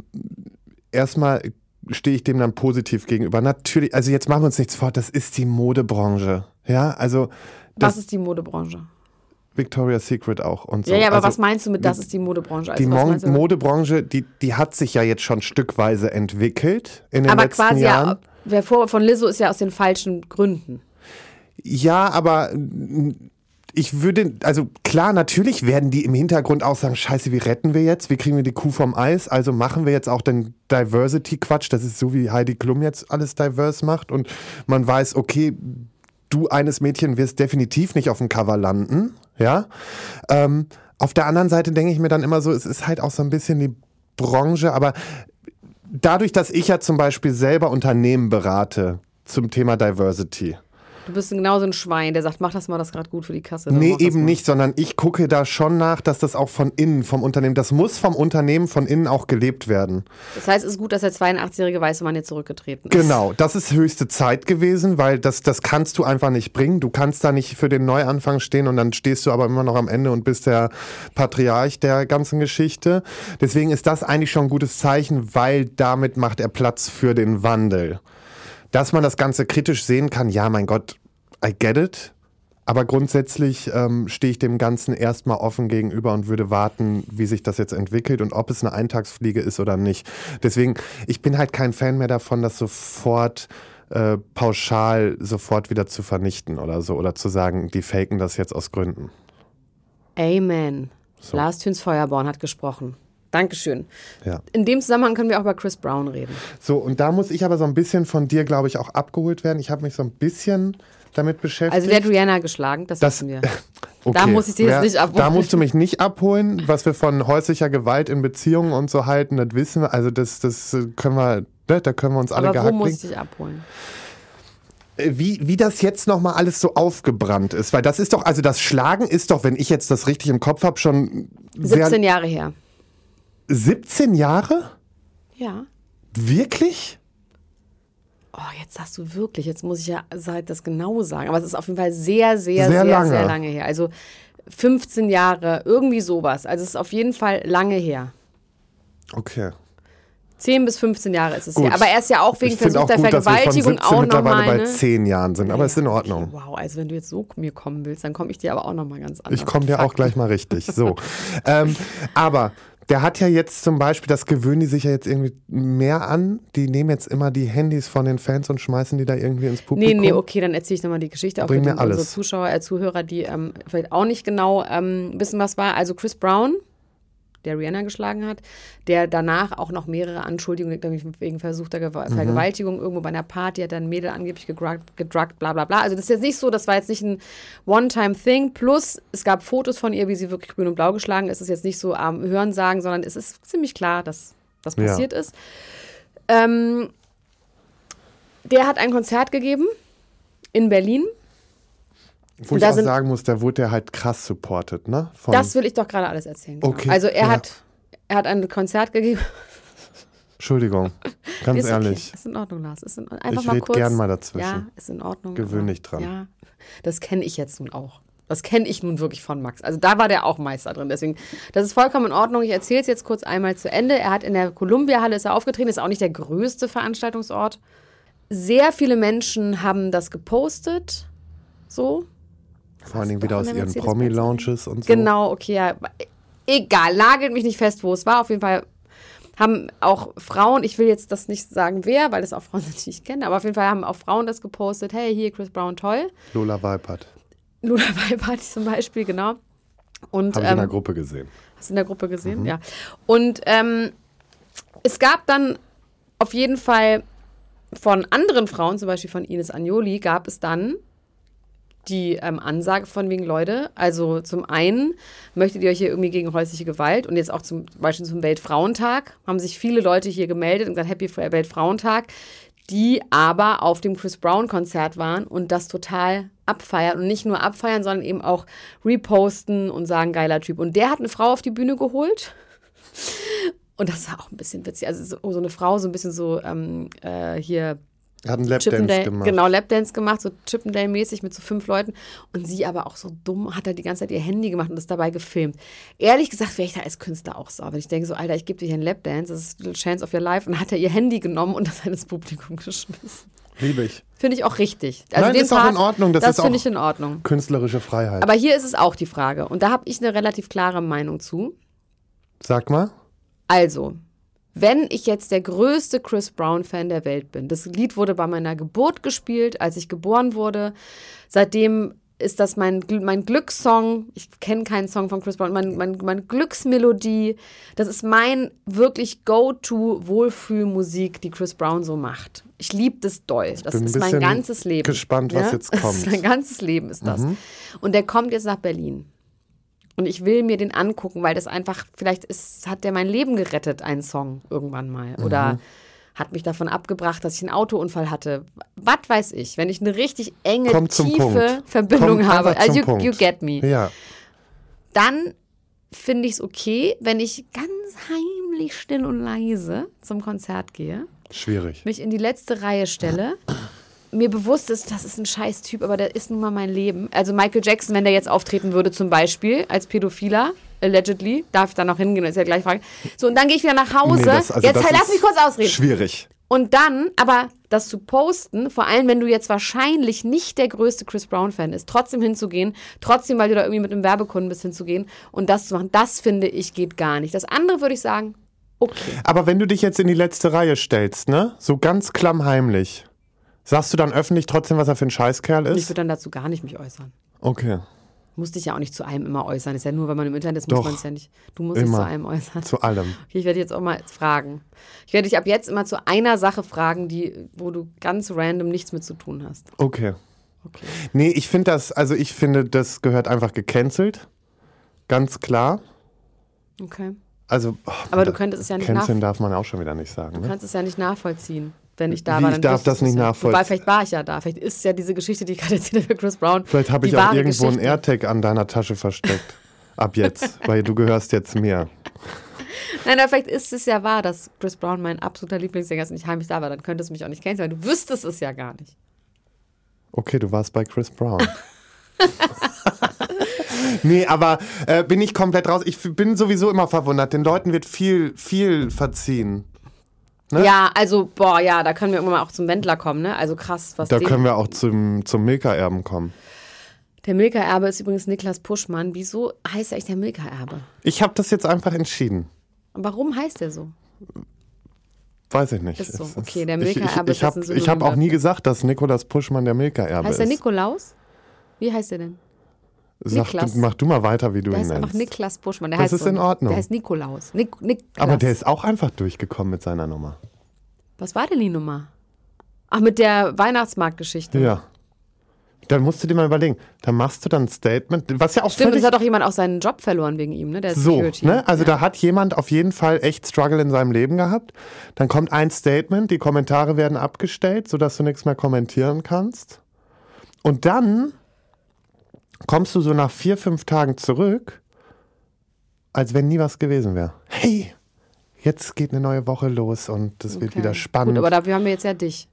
erstmal stehe ich dem dann positiv gegenüber. Natürlich, also jetzt machen wir uns nichts vor, das ist die Modebranche. Ja, also das Was ist die Modebranche? Victoria's Secret auch und so. Ja, ja, aber also, was meinst du mit, das ist die Modebranche? Also, die Mon? Modebranche, die, die hat sich ja jetzt schon stückweise entwickelt in den aber letzten quasi Jahren. ja, der Vorwurf von Lizzo ist ja aus den falschen Gründen. Ja, aber ich würde, also klar, natürlich werden die im Hintergrund auch sagen, scheiße, wie retten wir jetzt? Wie kriegen wir die Kuh vom Eis? Also machen wir jetzt auch den Diversity-Quatsch. Das ist so, wie Heidi Klum jetzt alles diverse macht. Und man weiß, okay, du eines Mädchen wirst definitiv nicht auf dem Cover landen. Ja. Ähm, auf der anderen Seite denke ich mir dann immer so, es ist halt auch so ein bisschen die Branche, aber dadurch, dass ich ja zum Beispiel selber Unternehmen berate zum Thema Diversity, Du bist genauso ein Schwein, der sagt, mach das mal, das ist gerade gut für die Kasse. Nee, eben nicht, sondern ich gucke da schon nach, dass das auch von innen, vom Unternehmen, das muss vom Unternehmen von innen auch gelebt werden. Das heißt, es ist gut, dass der 82-jährige weiße Mann jetzt zurückgetreten ist. Genau, das ist höchste Zeit gewesen, weil das, das kannst du einfach nicht bringen. Du kannst da nicht für den Neuanfang stehen und dann stehst du aber immer noch am Ende und bist der Patriarch der ganzen Geschichte. Deswegen ist das eigentlich schon ein gutes Zeichen, weil damit macht er Platz für den Wandel. Dass man das Ganze kritisch sehen kann, ja, mein Gott, I get it. Aber grundsätzlich ähm, stehe ich dem Ganzen erstmal offen gegenüber und würde warten, wie sich das jetzt entwickelt und ob es eine Eintagsfliege ist oder nicht. Deswegen, ich bin halt kein Fan mehr davon, das sofort äh, pauschal sofort wieder zu vernichten oder so oder zu sagen, die faken das jetzt aus Gründen. Amen. Lars Thüns Feuerborn hat gesprochen. Dankeschön. Ja. In dem Zusammenhang können wir auch über Chris Brown reden. So, und da muss ich aber so ein bisschen von dir, glaube ich, auch abgeholt werden. Ich habe mich so ein bisschen damit beschäftigt. Also der hat Rihanna geschlagen, das, Das- wissen wir. Okay. Da muss ich jetzt Ja, nicht abholen. Da musst du mich nicht abholen. Was wir von häuslicher Gewalt in Beziehungen und so halten, das wissen wir. Also das, das können wir, ne, da können wir uns alle Aber wo gehackt muss legen. ich dich abholen? Äh, Wie, wie das jetzt nochmal alles so aufgebrannt ist. Weil das ist doch, also das Schlagen ist doch, wenn ich jetzt das richtig im Kopf habe, schon sehr, 17 Jahre her. 17 Jahre? Ja. Wirklich? Oh, jetzt sagst du wirklich, jetzt muss ich ja halt das genau sagen. Aber es ist auf jeden Fall sehr, sehr, Sehr sehr, lange. sehr lange her. Also 15 Jahre, irgendwie sowas. Also es ist auf jeden Fall lange her. Okay. 10 bis 15 Jahre ist es Gut. her. Aber er ist ja auch wegen ich finde Versuch auch der gut, dass wir von Vergewaltigung 17 auch mittlerweile nochmal. bei Ne? 10 Jahren sind. Aber ist in Ordnung. Wow, also wenn du jetzt so mir kommen willst, dann komme ich dir aber auch nochmal ganz anders. Ich komme dir auch gleich mal richtig. So. ähm, aber der hat ja jetzt zum Beispiel, das gewöhnen die sich ja jetzt irgendwie mehr an. Die nehmen jetzt immer die Handys von den Fans und schmeißen die da irgendwie ins Nee, Publikum. nee, okay, dann erzähle ich nochmal die Geschichte auch Bring für mir die, unsere alles. Zuschauer, äh, Zuhörer, die ähm, vielleicht auch nicht genau ähm, wissen, was war. Also Chris Brown, der Rihanna geschlagen hat, der danach auch noch mehrere Anschuldigungen wegen versuchter Gew Mhm. Vergewaltigung irgendwo bei einer Party hat dann ein Mädel angeblich gedruckt, gedruckt, bla bla bla. Also das ist jetzt nicht so, das war jetzt nicht ein One-Time-Thing. Plus, es gab Fotos von ihr, wie sie wirklich grün und blau geschlagen ist. Es ist jetzt nicht so am Hören sagen, sondern es ist ziemlich klar, dass das Ja. passiert ist. Ähm, der hat ein Konzert gegeben in Berlin. Wo ich da auch sind- sagen muss, da wurde er halt krass supported, ne? Von, Das will ich doch gerade alles erzählen. Genau. Okay, Also er ja. hat er hat ein Konzert gegeben. Entschuldigung, ganz ist ehrlich. Okay. Ist in Ordnung, Lars. Ist in, einfach Ich mal kurz. gern mal dazwischen. Ja, ist in Ordnung. Gewöhn aber- dich dran. Ja, das kenne ich jetzt nun auch. Das kenne ich nun wirklich von Max. Also da war der auch Meister drin. Deswegen, das ist vollkommen in Ordnung. Ich erzähle es jetzt kurz einmal zu Ende. Er hat in der Columbia-Halle ist er aufgetreten. Ist auch nicht der größte Veranstaltungsort. Sehr viele Menschen haben das gepostet. So. Vor allen Dingen wieder aus ihren Promi-Lounges und so. Genau, okay, ja. Egal, nagelt mich nicht fest, wo es war. Auf jeden Fall haben auch Frauen, ich will jetzt das nicht sagen, wer, weil das auch Frauen sind, die ich kenne, aber auf jeden Fall haben auch Frauen das gepostet. Hey, hier Chris Brown, toll. Lola Weipert. Luna Weibart zum Beispiel, genau. Und Habe ich in der ähm, Gruppe gesehen. Hast du in der Gruppe gesehen? Ja. Und ähm, es gab dann auf jeden Fall von anderen Frauen, zum Beispiel von Ines Agnoli, gab es dann die ähm, Ansage von wegen Leute. Also zum einen möchtet ihr euch hier irgendwie gegen häusliche Gewalt und jetzt auch zum Beispiel zum Weltfrauentag haben sich viele Leute hier gemeldet und gesagt Happy Weltfrauentag, die aber auf dem Chris Brown Konzert waren und das total abfeiern und nicht nur abfeiern, sondern eben auch reposten und sagen geiler Typ. Und der hat eine Frau auf die Bühne geholt. Und das war auch ein bisschen witzig. Also so, so eine Frau, so ein bisschen so ähm, äh, hier Er hat einen Lapdance gemacht. genau, Lapdance gemacht, so Chippendale-mäßig mit so fünf Leuten. Und sie aber auch so dumm, hat halt die ganze Zeit ihr Handy gemacht und das dabei gefilmt. Ehrlich gesagt wäre ich da als Künstler auch sauer. Wenn ich denke so, Alter, ich gebe dir hier einen Lapdance, das ist Little Chance of Your Life. Und hat er ihr Handy genommen und das ins Publikum geschmissen. Liebe ich. Finde ich auch richtig. Also Nein, den ist auch Part, in Ordnung, das Das, ist auch- finde ich in Ordnung. Künstlerische Freiheit. Aber hier ist es auch die Frage. Und da habe ich eine relativ klare Meinung zu. Sag mal. Also, wenn ich jetzt der größte Chris Brown-Fan der Welt bin, das Lied wurde bei meiner Geburt gespielt, als ich geboren wurde. Seitdem ist das mein, mein Glückssong. Ich kenne keinen Song von Chris Brown. Mein, mein, meine Glücksmelodie. Das ist mein wirklich Go-To-Wohlfühlmusik, die Chris Brown so macht. Ich liebe das doll. Das bin ist mein ganzes Leben. gespannt, was jetzt Das kommt. Mhm. mein ganzes Leben ist das. Und der kommt jetzt nach Berlin. Und ich will mir den angucken, weil das einfach, vielleicht ist, hat der mein Leben gerettet, ein Song irgendwann mal. Mhm. Oder hat mich davon abgebracht, dass ich einen Autounfall hatte. Was weiß ich, wenn ich eine richtig enge, tiefe Punkt. Verbindung Kommt habe. Also you, you get me. Ja. Dann finde ich es okay, wenn ich ganz heimlich, still und leise zum Konzert gehe Schwierig. mich in die letzte Reihe stelle, mir bewusst ist, das ist ein scheiß Typ, aber der ist nun mal mein Leben. Also Michael Jackson, wenn der jetzt auftreten würde zum Beispiel als Pädophiler, allegedly, darf ich da noch hingehen, das ist ja gleich Frage. So, und dann gehe ich wieder nach Hause. Nee, das- also jetzt halt, lass mich kurz ausreden. Schwierig. Und dann, aber das zu posten, vor allem wenn du jetzt wahrscheinlich nicht der größte Chris Brown-Fan ist, trotzdem hinzugehen, trotzdem, weil du da irgendwie mit einem Werbekunden bist, hinzugehen und das zu machen, das finde ich geht gar nicht. Das andere würde ich sagen, okay. Aber wenn du dich jetzt in die letzte Reihe stellst, ne? So ganz klammheimlich, sagst du dann öffentlich trotzdem, was er für ein Scheißkerl Ich ist? würde dann dazu gar nicht mich äußern. Okay. Musst dich ja auch nicht zu allem immer äußern. Ist ja nur, wenn man im Internet ist, muss man es ja nicht. Du musst dich zu allem äußern. Zu allem. Okay, ich werde jetzt auch mal fragen. Ich werde dich ab jetzt immer zu einer Sache fragen, die, wo du ganz random nichts mit zu tun hast. Okay. Okay. Nee, ich finde das, also ich finde, das gehört einfach gecancelt. Ganz klar. Okay. Also, oh, Aber du könntest es ja nicht Canceln darf man auch schon wieder nicht sagen. du Ne? kannst es ja nicht nachvollziehen, wenn ich da Wie, war. ich darf das nicht nachvollziehen? Wobei, vielleicht war ich ja da. Vielleicht ist ja diese Geschichte, die ich gerade erzählt habe für Chris Brown. Vielleicht habe ich auch irgendwo Geschichte. einen AirTag an deiner Tasche versteckt. Ab jetzt, weil du gehörst jetzt mir. Nein, aber vielleicht ist es ja wahr, dass Chris Brown mein absoluter Lieblingssänger ist und ich heimlich da war. Dann könntest du mich auch nicht kennen, weil du wüsstest es ja gar nicht. Okay, du warst bei Chris Brown. nee, aber äh, bin ich komplett raus. Ich bin sowieso immer verwundert. Den Leuten wird viel, viel verziehen. Ne? Ja, also, boah, ja, da können wir irgendwann mal auch zum Wendler kommen, ne? Also krass, was Da können wir auch zum, zum Milka-Erben kommen. Der Milka-Erbe ist übrigens Niklas Puschmann. Wieso heißt er eigentlich der Milka-Erbe? Ich habe das jetzt einfach entschieden. Warum heißt er so? Weiß ich nicht. Ist so. Ist- Okay, der ich, ich, Milka-Erbe ich ist habe ich hab auch nie gesagt, dass Nikolaus Puschmann der Milka-Erbe Heißt ist. er Nikolaus? Wie heißt er denn? Sag, du, mach du mal weiter, wie du Der ihn heißt einfach nennst. Niklas Puschmann. Der Das heißt ist so. in Ordnung. Der heißt Nikolaus. Nik Niklas. Aber der ist auch einfach durchgekommen mit seiner Nummer. Was war denn die Nummer? Ach, mit der Weihnachtsmarktgeschichte. Ja. Dann musst du dir mal überlegen. Dann machst du dann ein Statement, was ja auch Stimmt, es hat auch jemand auch seinen Job verloren wegen ihm, ne? Der so, Security. ne? Also ja. da hat jemand auf jeden Fall echt Struggle in seinem Leben gehabt. Dann kommt ein Statement, die Kommentare werden abgestellt, sodass du nichts mehr kommentieren kannst. Und dann kommst du so nach vier, fünf Tagen zurück, als wenn nie was gewesen wäre. Hey, jetzt geht eine neue Woche los und das wird Okay. wieder spannend. Gut, aber dafür haben wir jetzt ja dich.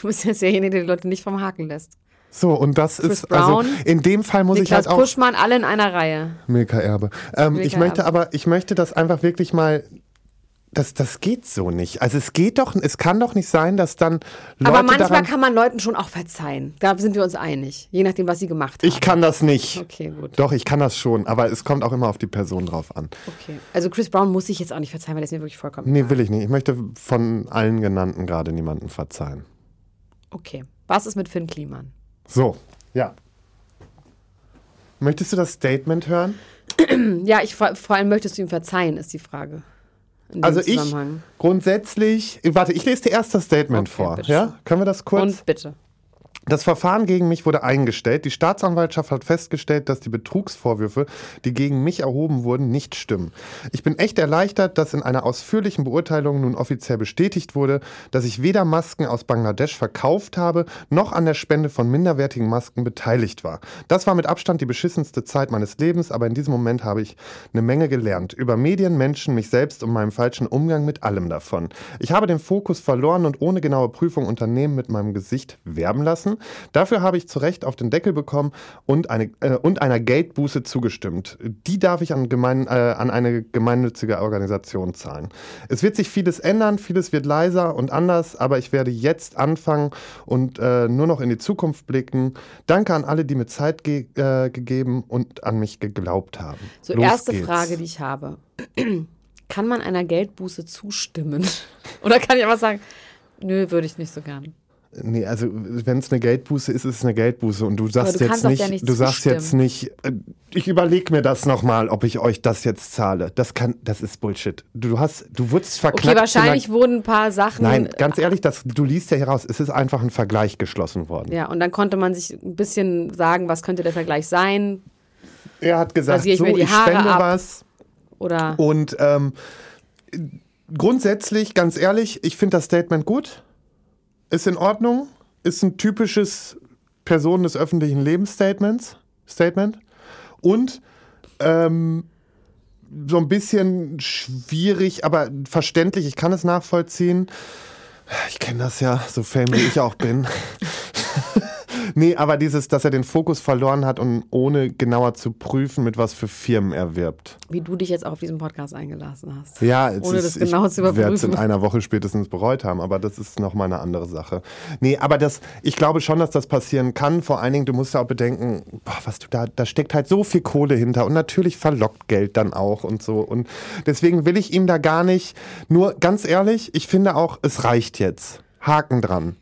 Du bist jetzt derjenige, der die Leute nicht vom Haken lässt. so, und das Chris ist, also Brown, in dem Fall muss ich Niklas halt auch. Puschmann, alle in einer Reihe. Milka Erbe. Ähm, ich Milka möchte Erbe. aber, ich möchte das einfach wirklich mal. Das, das geht so nicht. Also es geht doch, es kann doch nicht sein, dass dann Leute Aber manchmal kann man Leuten schon auch verzeihen. Da sind wir uns einig. Je nachdem, was sie gemacht haben. ich kann das nicht. Okay, gut. Doch, ich kann das schon, aber es kommt auch immer auf die Person drauf an. Okay. Also Chris Brown muss ich jetzt auch nicht verzeihen, weil ist mir wirklich vollkommen Nee, will ich nicht. Ich möchte von allen genannten gerade niemanden verzeihen. Okay. Was ist mit Finn Kliman? So, ja. Möchtest du das Statement hören? Ja, ich vor, vor allem möchtest du ihm verzeihen, ist die Frage. Also ich grundsätzlich, warte, ich lese dir erst das Statement Okay, vor. bitte Ja, können wir das kurz? Und bitte. Das Verfahren gegen mich wurde eingestellt. Die Staatsanwaltschaft hat festgestellt, dass die Betrugsvorwürfe, die gegen mich erhoben wurden, nicht stimmen. Ich bin echt erleichtert, dass in einer ausführlichen Beurteilung nun offiziell bestätigt wurde, dass ich weder Masken aus Bangladesch verkauft habe, noch an der Spende von minderwertigen Masken beteiligt war. Das war mit Abstand die beschissenste Zeit meines Lebens, aber in diesem Moment habe ich eine Menge gelernt. Über Medien, Menschen, mich selbst und meinen falschen Umgang mit allem davon. Ich habe den Fokus verloren und ohne genaue Prüfung Unternehmen mit meinem Gesicht werben lassen. Dafür habe ich zu Recht auf den Deckel bekommen und, eine, äh, und einer Geldbuße zugestimmt. Die darf ich an, gemein, äh, an eine gemeinnützige Organisation zahlen. Es wird sich vieles ändern, vieles wird leiser und anders, aber ich werde jetzt anfangen und äh, nur noch in die Zukunft blicken. Danke an alle, die mir Zeit ge äh, gegeben und an mich geglaubt haben. So, Los erste geht's. Frage, die ich habe. Kann man einer Geldbuße zustimmen? Oder kann ich einfach sagen, nö, würde ich nicht so gern. Nee, also wenn es eine Geldbuße ist, ist es eine Geldbuße und du sagst du jetzt nicht, ja du sagst zustimmen. jetzt nicht, äh, ich überlege mir das nochmal, ob ich euch das jetzt zahle. Das kann, das ist Bullshit. Du hast, du wurdest verknackt. Okay, wahrscheinlich wurden ein paar Sachen. Nein, ganz ehrlich, das, du liest ja hier raus, es ist einfach ein Vergleich geschlossen worden. Ja, und dann konnte man sich ein bisschen sagen, was könnte der Vergleich sein? Er hat gesagt, ich so, ich spende ab. was. Oder Und ähm, grundsätzlich, ganz ehrlich, ich finde das Statement gut. Ist in Ordnung. Ist ein typisches Personen des öffentlichen Lebens Statements, Statement. Und ähm, so ein bisschen schwierig, aber verständlich. Ich kann es nachvollziehen. Ich kenne das ja, so fame wie ich auch bin. Nee, aber dieses, dass er den Fokus verloren hat und ohne genauer zu prüfen, mit was für Firmen er wirbt. wie du dich jetzt auch auf diesen Podcast eingelassen hast. Ja, es Ohne ist, das genau zu ich werde es in überprüfen. einer Woche spätestens bereut haben, aber das ist nochmal eine andere Sache. Nee, aber das, ich glaube schon, dass das passieren kann. Vor allen Dingen, du musst ja auch bedenken, boah, was du da, da steckt halt so viel Kohle hinter und natürlich verlockt Geld dann auch und so. Und deswegen will ich ihm da gar nicht, nur ganz ehrlich, ich finde auch, es reicht jetzt. Haken dran.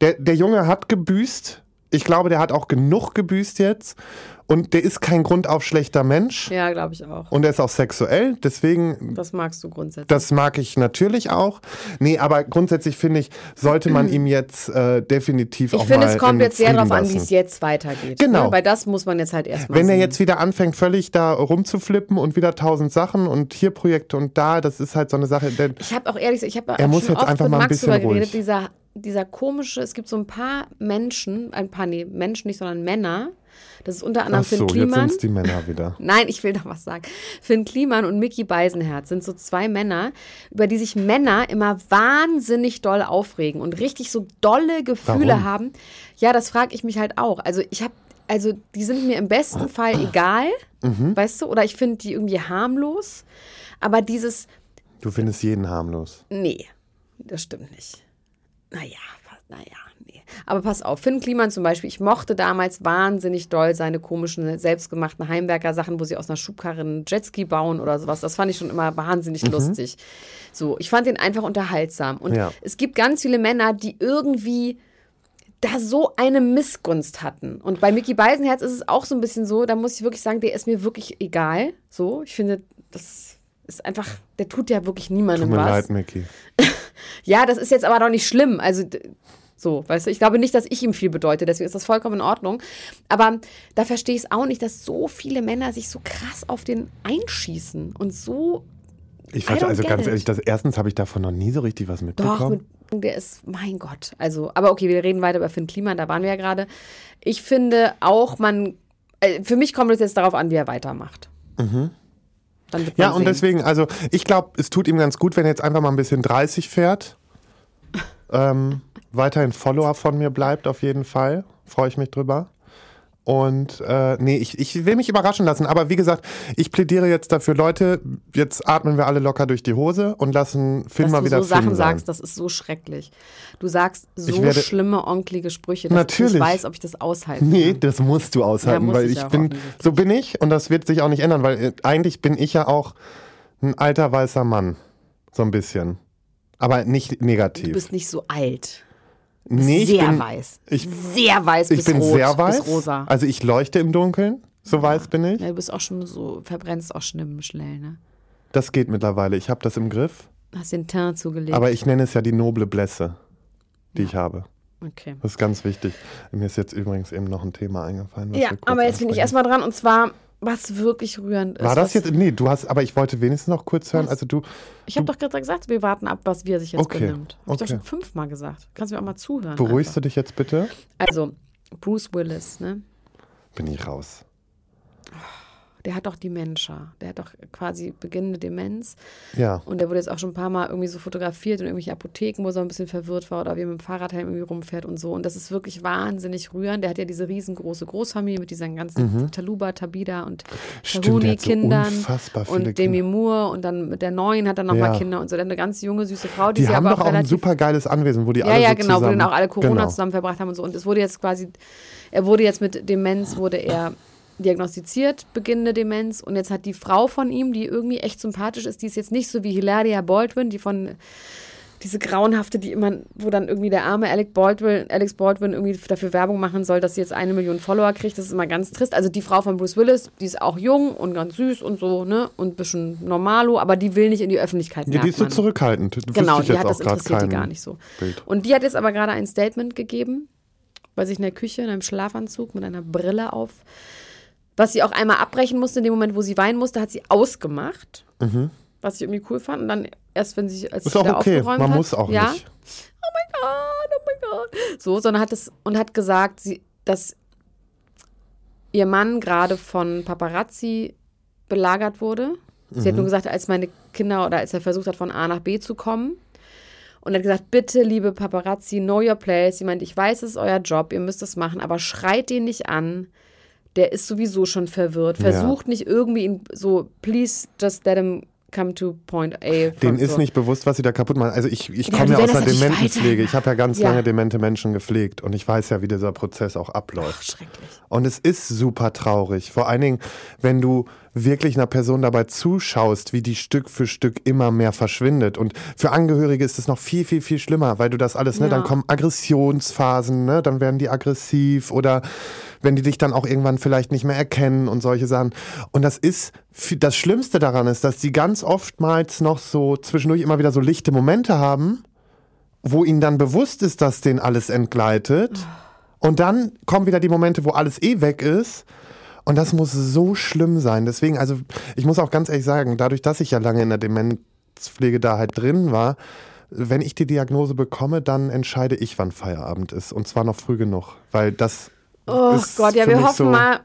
Der, der Junge hat gebüßt. Ich glaube, der hat auch genug gebüßt jetzt. Und der ist kein grundauf schlechter Mensch. Ja, glaube ich auch. Und er ist auch sexuell. Deswegen Das magst du grundsätzlich. das mag ich natürlich auch. Nee, aber grundsätzlich finde ich, sollte man ihm jetzt äh, definitiv ich auch finde, mal es kommt jetzt sehr darauf an, wie es jetzt weitergeht. Genau. Ne? Weil das muss man jetzt halt erstmal Wenn er sehen. jetzt wieder anfängt, völlig da rumzuflippen und wieder tausend Sachen und hier Projekte und da, das ist halt so eine Sache. Denn Ich habe auch ehrlich gesagt, ich habe Er auch muss schon jetzt oft einfach mit mal ein Max bisschen geredet, ruhig. dieser, dieser komische, es gibt so ein paar Menschen, ein paar, nee, Menschen nicht, sondern Männer, das ist unter anderem ach so, Finn jetzt Kliman. sind die Männer wieder. Nein, ich will doch was sagen. Finn Kliman und Mickey Beisenherz sind so zwei Männer, über die sich Männer immer wahnsinnig doll aufregen und richtig so dolle Gefühle Warum? haben. Ja, das frage ich mich halt auch. Also ich habe, also die sind mir im besten Fall egal, Mhm. weißt du, oder ich finde die irgendwie harmlos. Aber dieses, Du findest jeden harmlos. Nee, das stimmt nicht. Naja, naja, nee. Aber pass auf, Finn Kliman zum Beispiel, ich mochte damals wahnsinnig doll seine komischen, selbstgemachten Heimwerker-Sachen, wo sie aus einer Schubkarre einen Jetski bauen oder sowas. Das fand ich schon immer wahnsinnig lustig. So, ich fand ihn einfach unterhaltsam. Und Ja. es gibt ganz viele Männer, die irgendwie da so eine Missgunst hatten. Und bei Mickey Beisenherz ist es auch so ein bisschen so, da muss ich wirklich sagen, der ist mir wirklich egal. So, ich finde, das ist einfach, der tut ja wirklich niemandem Tut mir was. leid, Mickey. Ja, das ist jetzt aber doch nicht schlimm. Also so, weißt du, ich glaube nicht, dass ich ihm viel bedeute, deswegen ist das vollkommen in Ordnung. Aber da verstehe ich es auch nicht, dass so viele Männer sich so krass auf den einschießen und so Ich fand, also ganz it. ehrlich, das, erstens habe ich davon noch nie so richtig was doch mitbekommen. mit, der ist, mein Gott. Also, aber okay, wir reden weiter über Finn Kliman, da waren wir ja gerade. Ich finde auch, man, äh, für mich kommt es jetzt darauf an, wie er weitermacht. Man Ja, und sehen. deswegen, also ich glaube, es tut ihm ganz gut, wenn er jetzt einfach mal ein bisschen 30 fährt. ähm, weiterhin Follower von mir bleibt, auf jeden Fall. Freue ich mich drüber. Und äh, nee, ich, ich will mich überraschen lassen. Aber wie gesagt, ich plädiere jetzt dafür, Leute, jetzt atmen wir alle locker durch die Hose und lassen Finn dass mal du wieder so Sachen Finn sein. sagst, das ist so schrecklich. Du sagst so Ich werde- schlimme, onkelige Sprüche, dass ich Natürlich. nicht weiß, ob ich das aushalten Nee, das musst du aushalten, Ja, muss weil ich ich bin, so bin ich und das wird sich auch nicht ändern, weil äh, eigentlich bin ich ja auch ein alter weißer Mann. So ein bisschen. Aber nicht Du negativ. bist nicht so alt. Nee, sehr bin, weiß. ich- sehr weiß Ich bis bin rot, sehr weiß. Bis rosa. Also ich leuchte im Dunkeln. So weiß bin ich. Ja, du bist auch schon so, verbrennst auch schlimm schnell, ne? Das geht mittlerweile. Ich habe das im Griff. Hast den Teint zugelegt. Aber ich nenne es ja die noble Blässe, die ich habe. Okay. Das ist ganz wichtig. Mir ist jetzt übrigens eben noch ein Thema eingefallen. Ja, aber jetzt bin ich erstmal dran und zwar, was wirklich rührend ist. War das jetzt? Nee, du hast, aber ich wollte wenigstens noch kurz hören. Was? Also du, Ich habe doch gerade gesagt, wir warten ab, was wir sich jetzt Okay, benimmt. Hab ich doch okay. schon fünfmal gesagt. Kannst du mir auch mal zuhören. beruhigst einfach. du dich jetzt bitte? Also, Bruce Willis, ne? Bin ich raus. Der hat doch Dementia. Der hat doch quasi beginnende Demenz. Ja. Und der wurde jetzt auch schon ein paar Mal irgendwie so fotografiert in irgendwelche Apotheken, wo er so ein bisschen verwirrt war oder wie er mit dem Fahrradhelm irgendwie rumfährt und so. Und das ist wirklich wahnsinnig rührend. Der hat ja diese riesengroße Großfamilie mit diesen ganzen Taluba, Tabida und Mhm. So Tahuni-Kindern viele und Demi. Moore und dann mit der Neuen hat er nochmal Ja. Kinder und so. Der hat eine ganz junge, süße Frau, die, Die sie haben aber doch auch auch ein relativ super geiles Anwesen, wo die ja, alle ja, so genau, wo zusammen, dann auch alle Corona genau. zusammen verbracht haben und so. Und es wurde jetzt quasi, er wurde jetzt mit Demenz, wurde er diagnostiziert, beginnende Demenz. Und jetzt hat die Frau von ihm, die irgendwie echt sympathisch ist, die ist jetzt nicht so wie Hilaria Baldwin, die von diese grauenhafte, die immer, wo dann irgendwie der arme Alec Baldwin, Alex Baldwin irgendwie dafür Werbung machen soll, dass sie jetzt eine Million Follower kriegt. Das ist immer ganz trist. Also die Frau von Bruce Willis, die ist auch jung und ganz süß und so, ne? Und ein bisschen normalo, aber die will nicht in die Öffentlichkeit. Ja, die ist so zurückhaltend. Wüsste Genau, die jetzt hat auch das interessiert die gar nicht so. Bild. Und die hat jetzt aber gerade ein Statement gegeben, bei sich in der Küche, in einem Schlafanzug mit einer Brille auf, was sie auch einmal abbrechen musste. In dem Moment, wo sie weinen musste, hat sie ausgemacht, was ich irgendwie cool fand. Und dann erst, wenn sie als Mhm. Ist sie auch okay, aufgeräumt man hat, muss auch ja, nicht. Oh mein Gott, oh mein Gott. So, sondern hat es und hat gesagt, sie, dass ihr Mann gerade von Paparazzi belagert wurde. Sie Mhm. hat nur gesagt, als meine Kinder oder als er versucht hat, von A nach B zu kommen. Und hat gesagt, bitte, liebe Paparazzi, know your place. Sie meint, ich weiß, es ist euer Job, ihr müsst das machen, aber schreit den nicht an. Der ist sowieso schon verwirrt. Ja. Versucht nicht irgendwie ihn so, please just let him come to point A. Denen ist so. nicht bewusst, was sie da kaputt machen. Also ich, ich Ja, komme ja aus ja nicht Dementenpflege. Ich habe ja ganz Ja. lange demente Menschen gepflegt und ich weiß ja, wie dieser Prozess auch Ach, abläuft. schrecklich. Und es ist super traurig. Vor allen Dingen, wenn du wirklich einer Person dabei zuschaust, wie die Stück für Stück immer mehr verschwindet. Und für Angehörige ist es noch viel, viel, viel schlimmer, weil du das alles, ne, Ja. dann kommen Aggressionsphasen, ne, dann werden die aggressiv oder wenn die dich dann auch irgendwann vielleicht nicht mehr erkennen und solche Sachen. Und das ist, das Schlimmste daran ist, dass die ganz oftmals noch so zwischendurch immer wieder so lichte Momente haben, wo ihnen dann bewusst ist, dass denen alles entgleitet. Und dann kommen wieder die Momente, wo alles eh weg ist. Und das muss so schlimm sein. Deswegen, also ich muss auch ganz ehrlich sagen, dadurch, dass ich ja lange in der Demenzpflege da halt drin war, wenn ich die Diagnose bekomme, dann entscheide ich, wann Feierabend ist. Und zwar noch früh genug. Weil das. Oh ist Gott, ja, wir hoffen so, mal,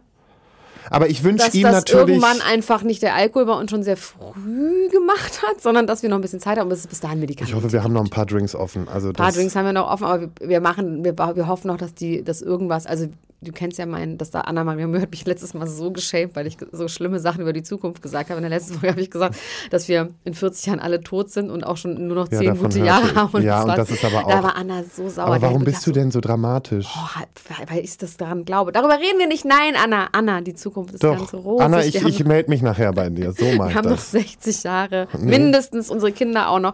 Aber ich wünsche dass ihm das natürlich. irgendwann einfach nicht der Alkohol bei uns schon sehr früh gemacht hat, sondern dass wir noch ein bisschen Zeit haben, bis, bis dahin Medikamente. Ich hoffe, wir haben noch ein paar Drinks offen. Also ein paar Drinks haben wir noch offen, aber wir, wir machen, wir, wir hoffen noch, dass die, dass irgendwas, also du kennst ja meinen, dass da Anna-Maria Mühe hat mich letztes Mal so geschämt, weil ich so schlimme Sachen über die Zukunft gesagt habe. In der letzten Folge habe ich gesagt, dass wir in 40 Jahren alle tot sind und auch schon nur noch Ja, 10 davon gute Jahre haben. Ja, das und das ist aber Da auch- war Anna so sauer. aber warum bist du denn so dramatisch? Oh, weil- weil ich das daran glaube. Darüber reden wir nicht. Nein, Anna. Anna, die Zukunft ist ganz Doch, rosig. Anna, ich, ich melde mich nachher bei dir. So mach wir haben noch das. 60 Jahre. Mindestens unsere Kinder auch noch.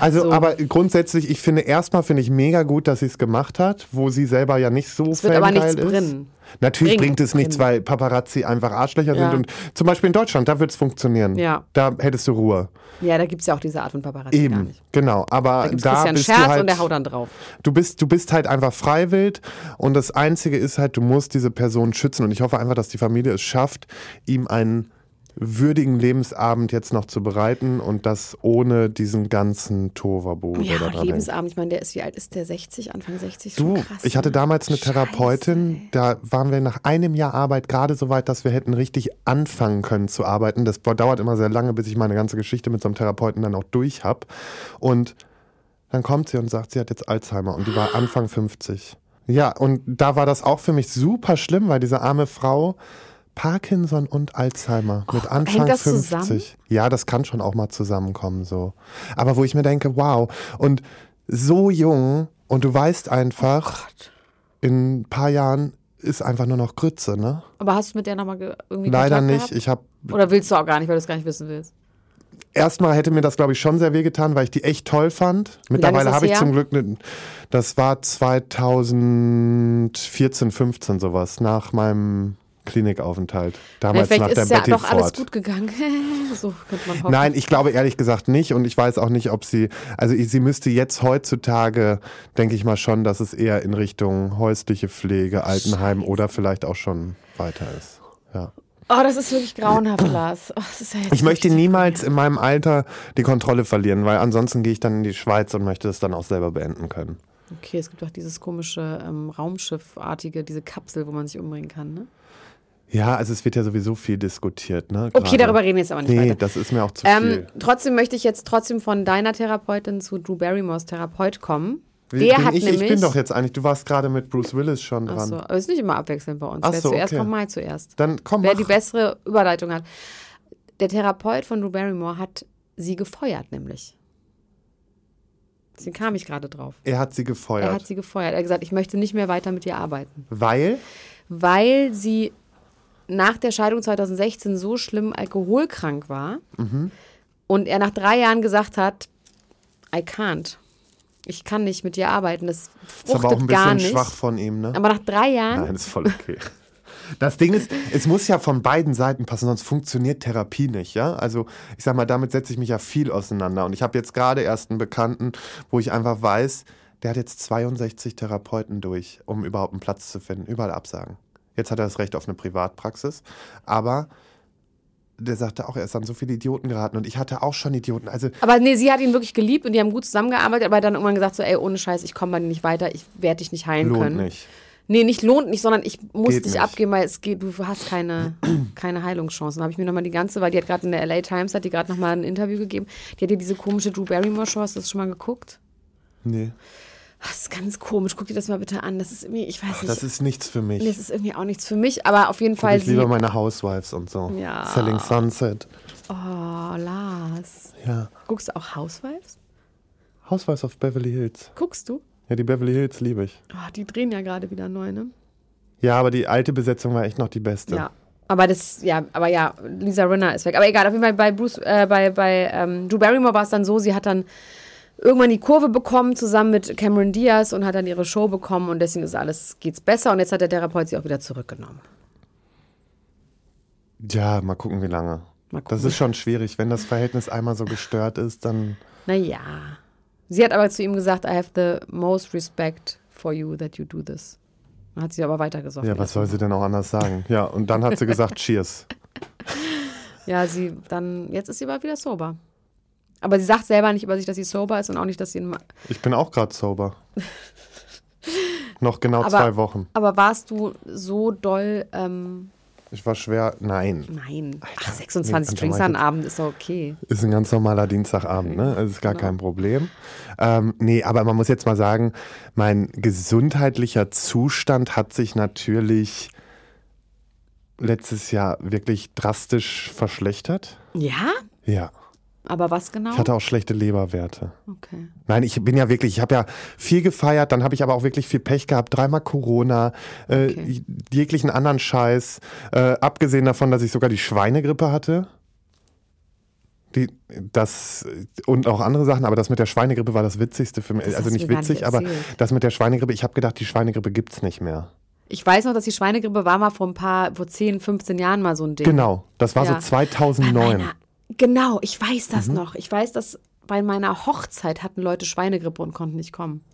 Also, So. aber grundsätzlich, ich finde erstmal finde ich mega gut, dass sie es gemacht hat, wo sie selber ja nicht so Es wird aber nichts ist. bringen. Natürlich Bringen, bringt es nichts, bringen. weil Paparazzi einfach Arschlöcher Ja. sind und zum Beispiel in Deutschland, da wird es funktionieren. Ja. Da hättest du Ruhe. Ja, da gibt es ja auch diese Art von Paparazzi gar Eben, genau. Aber Da da Christian bist Scherz du halt, und der haut dann drauf. du bist, du bist halt einfach freiwillig und das Einzige ist halt, du musst diese Person schützen und ich hoffe einfach, dass die Familie es schafft, ihm einen würdigen Lebensabend jetzt noch zu bereiten und das ohne diesen ganzen Toverbo, der Ja, da dran hängt. Lebensabend. Ich meine, der ist, wie alt ist der? 60, Anfang 60? Du, krass, ich hatte ne? damals eine Scheiße, Therapeutin, ey. da waren wir nach einem Jahr Arbeit gerade so weit, dass wir hätten richtig anfangen können zu arbeiten. Das dauert immer sehr lange, bis ich meine ganze Geschichte mit so einem Therapeuten dann auch durch habe. Und dann kommt sie und sagt, sie hat jetzt Alzheimer und die war Anfang 50. Ja, und da war das auch für mich super schlimm, weil diese arme Frau Parkinson und Alzheimer mit Anfang hängt das 50. zusammen? Ja, das kann schon auch mal zusammenkommen so. Aber wo ich mir denke, wow, und so jung und du weißt einfach, in ein paar Jahren ist einfach nur noch Grütze, ne? Aber hast du mit der nochmal ge- irgendwie Leider Kontakt nicht. Gehabt? Ich habe Oder willst du auch gar nicht, weil du es gar nicht wissen willst? erstmal hätte mir das glaube ich schon sehr wehgetan, weil ich die echt toll fand. Mittlerweile habe ich zum Glück ne, das war 2014, 15 sowas nach meinem Klinikaufenthalt. Damals Vielleicht nach der ist ja Betty doch alles gut gegangen. so könnte man hoffen. Nein, ich glaube ehrlich gesagt nicht und ich weiß auch nicht, ob sie, also sie müsste jetzt heutzutage, denke ich mal schon, dass es eher in Richtung häusliche Pflege, Altenheim oder vielleicht auch schon weiter ist. Ja. Oh, das ist wirklich grauenhaft, Lars. Oh, das ist ja Ich möchte niemals in meinem Alter die Kontrolle verlieren, weil ansonsten gehe ich dann in die Schweiz und möchte es dann auch selber beenden können. Okay, es gibt auch dieses komische ähm, Raumschiffartige, diese Kapsel, wo man sich umbringen kann, ne? Ja, also es wird ja sowieso viel diskutiert. Ne, Okay, darüber reden wir jetzt aber nicht Nee, weiter. das ist mir auch zu Ähm, viel. trotzdem möchte ich jetzt trotzdem von deiner Therapeutin zu Drew Barrymores Therapeut kommen. Der bin hat ich, nämlich. ich bin doch jetzt eigentlich, du warst gerade mit Bruce Willis schon dran. Achso, aber es ist nicht immer abwechselnd bei uns. Ach Wer so, zuerst okay. kommt, mal zuerst. Dann komm, Wer mach. die bessere Überleitung hat. Der Therapeut von Drew Barrymore hat sie gefeuert, nämlich. Deswegen kam ich gerade drauf. Er hat sie gefeuert. Er hat sie gefeuert. Er hat gesagt, ich möchte nicht mehr weiter mit ihr arbeiten. weil? Weil sie nach der Scheidung 2016 so schlimm alkoholkrank war Mhm. und er nach drei Jahren gesagt hat, I can't. Ich kann nicht mit dir arbeiten. Das Ist aber auch ein gar bisschen nicht. schwach von ihm, ne? Aber nach drei Jahren Nein, ist voll okay. Das Ding ist, es muss ja von beiden Seiten passen, sonst funktioniert Therapie nicht, ja? Also, ich sag mal, damit setze ich mich ja viel auseinander. Und ich habe jetzt gerade erst einen Bekannten, wo ich einfach weiß, der hat jetzt 62 Therapeuten durch, um überhaupt einen Platz zu finden. Überall Absagen. Jetzt hat er das Recht auf eine Privatpraxis, aber der sagte auch, er ist an so viele Idioten geraten und ich hatte auch schon Idioten. Also, Aber nee, sie hat ihn wirklich geliebt und die haben gut zusammengearbeitet, aber dann irgendwann gesagt so, ey, ohne Scheiß, ich komme bei dir nicht weiter, ich werde dich nicht heilen lohnt können. nicht. Nee, nicht lohnt nicht, sondern ich muss Geht dich nicht. abgeben, weil es geht, du hast keine, keine Heilungschancen. Habe ich mir nochmal die ganze, weil die hat gerade in der LA Times, hat die gerade nochmal ein Interview gegeben, die hat dir diese komische Drew Barrymore Show, hast du das schon mal geguckt? Nee, Das ist ganz komisch, guck dir das mal bitte an. Das ist irgendwie, ich weiß nicht, das ist nichts für mich. nee, das ist irgendwie auch nichts für mich, aber auf jeden Guck Fall ich lieber meine Housewives und so. Ja. Selling Sunset. oh, Lars. Ja. Guckst du auch Housewives? Housewives of Beverly Hills. Guckst du? Ja, die Beverly Hills liebe ich. Oh, die drehen ja gerade wieder neu, ne? Ja, aber die alte Besetzung war echt noch die beste. Ja. Aber das, ja, aber ja, Lisa Rinna ist weg. Aber egal, auf jeden Fall bei Bruce, äh, bei, bei ähm, Drew Barrymore war es dann so, sie hat dann irgendwann die Kurve bekommen zusammen mit Cameron Diaz und hat dann ihre Show bekommen und deswegen ist alles, geht's besser und jetzt hat der Therapeut sie auch wieder zurückgenommen. Ja, mal gucken, wie lange. Mal Das gucken. ist schon schwierig. Wenn das Verhältnis einmal so gestört ist, dann. Naja. Sie hat aber zu ihm gesagt, I have the most respect for you that you do this. Dann hat sie aber weitergesoffen. Ja, was soll sie denn auch anders sagen? Ja, und dann hat sie gesagt, Cheers. Ja, sie dann, jetzt ist sie aber wieder sober. Aber sie sagt selber nicht über sich, dass sie sober ist und auch nicht, dass sie Ich bin auch gerade sober. Noch genau Aber- zwei Wochen. Aber warst du so doll, ähm, Ich war schwer. Nein. nein. Ach, nee, 26 Alter, Drinks ich Abend ist doch okay. Ist ein ganz normaler Dienstagabend, ne? Das ist gar Genau. kein Problem. Ähm, nee, aber man muss jetzt mal sagen, mein gesundheitlicher Zustand hat sich natürlich letztes Jahr wirklich drastisch verschlechtert. Ja? Ja. Aber was genau? Ich hatte auch schlechte Leberwerte. okay. Nein, ich bin ja wirklich, ich habe ja viel gefeiert, dann habe ich aber auch wirklich viel Pech gehabt, dreimal Corona, äh, Okay. jeglichen anderen Scheiß, äh, abgesehen davon, dass ich sogar die Schweinegrippe hatte. Die, das und auch andere Sachen, aber das mit der Schweinegrippe war das Witzigste für mich. Das also nicht gar nicht witzig, aber das mit der Schweinegrippe, ich habe gedacht, die Schweinegrippe gibt's nicht mehr. Ich weiß noch, dass die Schweinegrippe war mal vor ein paar, vor 10, 15 Jahren mal so ein Ding. Genau, das war Ja. so 2009. Genau, ich weiß das Mhm. noch. Ich weiß, dass bei meiner Hochzeit hatten Leute Schweinegrippe und konnten nicht kommen.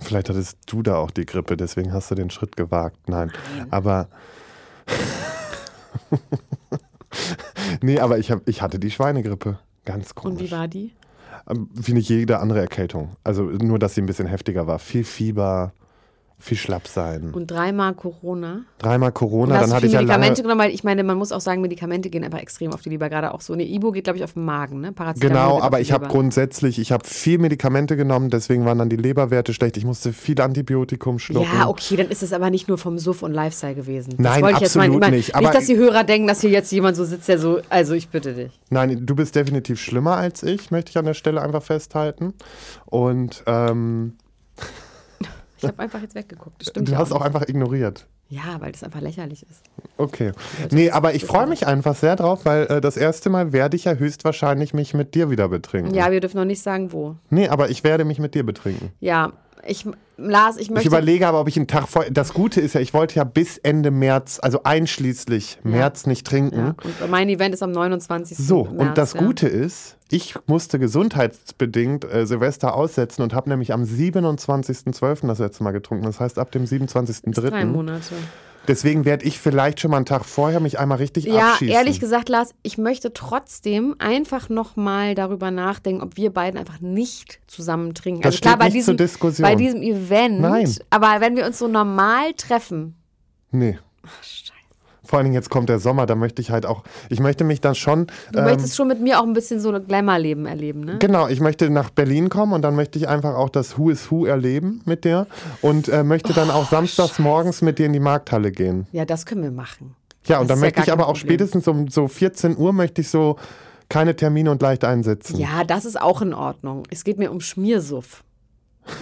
Vielleicht hattest du da auch die Grippe, deswegen hast du den Schritt gewagt. Nein, aber nee, aber ich, hab, ich hatte die Schweinegrippe. Ganz komisch. Und wie war die? Ähm, Wie nicht jede andere Erkältung. Also nur, dass sie ein bisschen heftiger war. Viel Fieber, viel schlapp sein. Und dreimal Corona. Dreimal Corona, dann hatte ich ja. Medikamente genommen, weil ich meine, man muss auch sagen, Medikamente gehen einfach extrem auf die Leber, gerade auch so. Ne, Ibo geht, glaube ich, auf den Magen, ne? Paracetamol Genau, aber ich habe grundsätzlich, ich habe viel Medikamente genommen, deswegen waren dann die Leberwerte schlecht. Ich musste viel Antibiotikum schlucken. Ja, okay, dann ist es aber nicht nur vom Suff und Lifestyle gewesen. Das Nein, wollte ich jetzt mal- absolut meine, nicht, aber- nicht, dass die Hörer denken, dass hier jetzt jemand so sitzt, der so, also ich bitte dich. Nein, du bist definitiv schlimmer als ich, möchte ich an der Stelle einfach festhalten. Und ähm, Ich habe einfach jetzt weggeguckt. Das stimmt du ja hast auch auch einfach ignoriert. nicht. Ja, weil das einfach lächerlich ist. Okay. Nee, aber ich freue mich einfach sehr drauf, weil äh, das erste Mal werde ich ja höchstwahrscheinlich mich mit dir wieder betrinken. Ja, wir dürfen noch nicht sagen, wo. Nee, aber ich werde mich mit dir betrinken. Ja, ich Lars, ich möchte. Ich überlege aber, ob ich einen Tag vor. Das Gute ist ja, ich wollte ja bis Ende März, also einschließlich März nicht trinken. ja, und mein Event ist am 29. So, März, und das ja. Gute ist, ich musste gesundheitsbedingt äh, Silvester aussetzen und habe nämlich am 27.12. das letzte Mal getrunken. Das heißt, ab dem Drei 27.03. Monate. Deswegen werde ich vielleicht schon mal einen Tag vorher mich einmal richtig Ja, abschießen. ehrlich gesagt, Lars, ich möchte trotzdem einfach nochmal darüber nachdenken, ob wir beiden einfach nicht zusammen trinken. Das also klar, bei nicht diesem, zur Diskussion. bei diesem Event. Nein. Aber wenn wir uns so normal treffen. Nee. Vor allen Dingen jetzt kommt der Sommer, da möchte ich halt auch, ich möchte mich dann schon. Du ähm, möchtest schon mit mir auch ein bisschen so ein Glamour-Leben erleben, ne? Genau, ich möchte nach Berlin kommen und dann möchte ich einfach auch das Who is Who erleben mit dir und äh, möchte dann Oh, auch samstags morgens mit dir in die Markthalle gehen. Ja, das können wir machen. Ja, und Das dann ist ja möchte ich aber auch Problem. spätestens um so 14 Uhr möchte ich so keine Termine und leicht einsitzen. Ja, das ist auch in Ordnung. Es geht mir um Schmiersuff.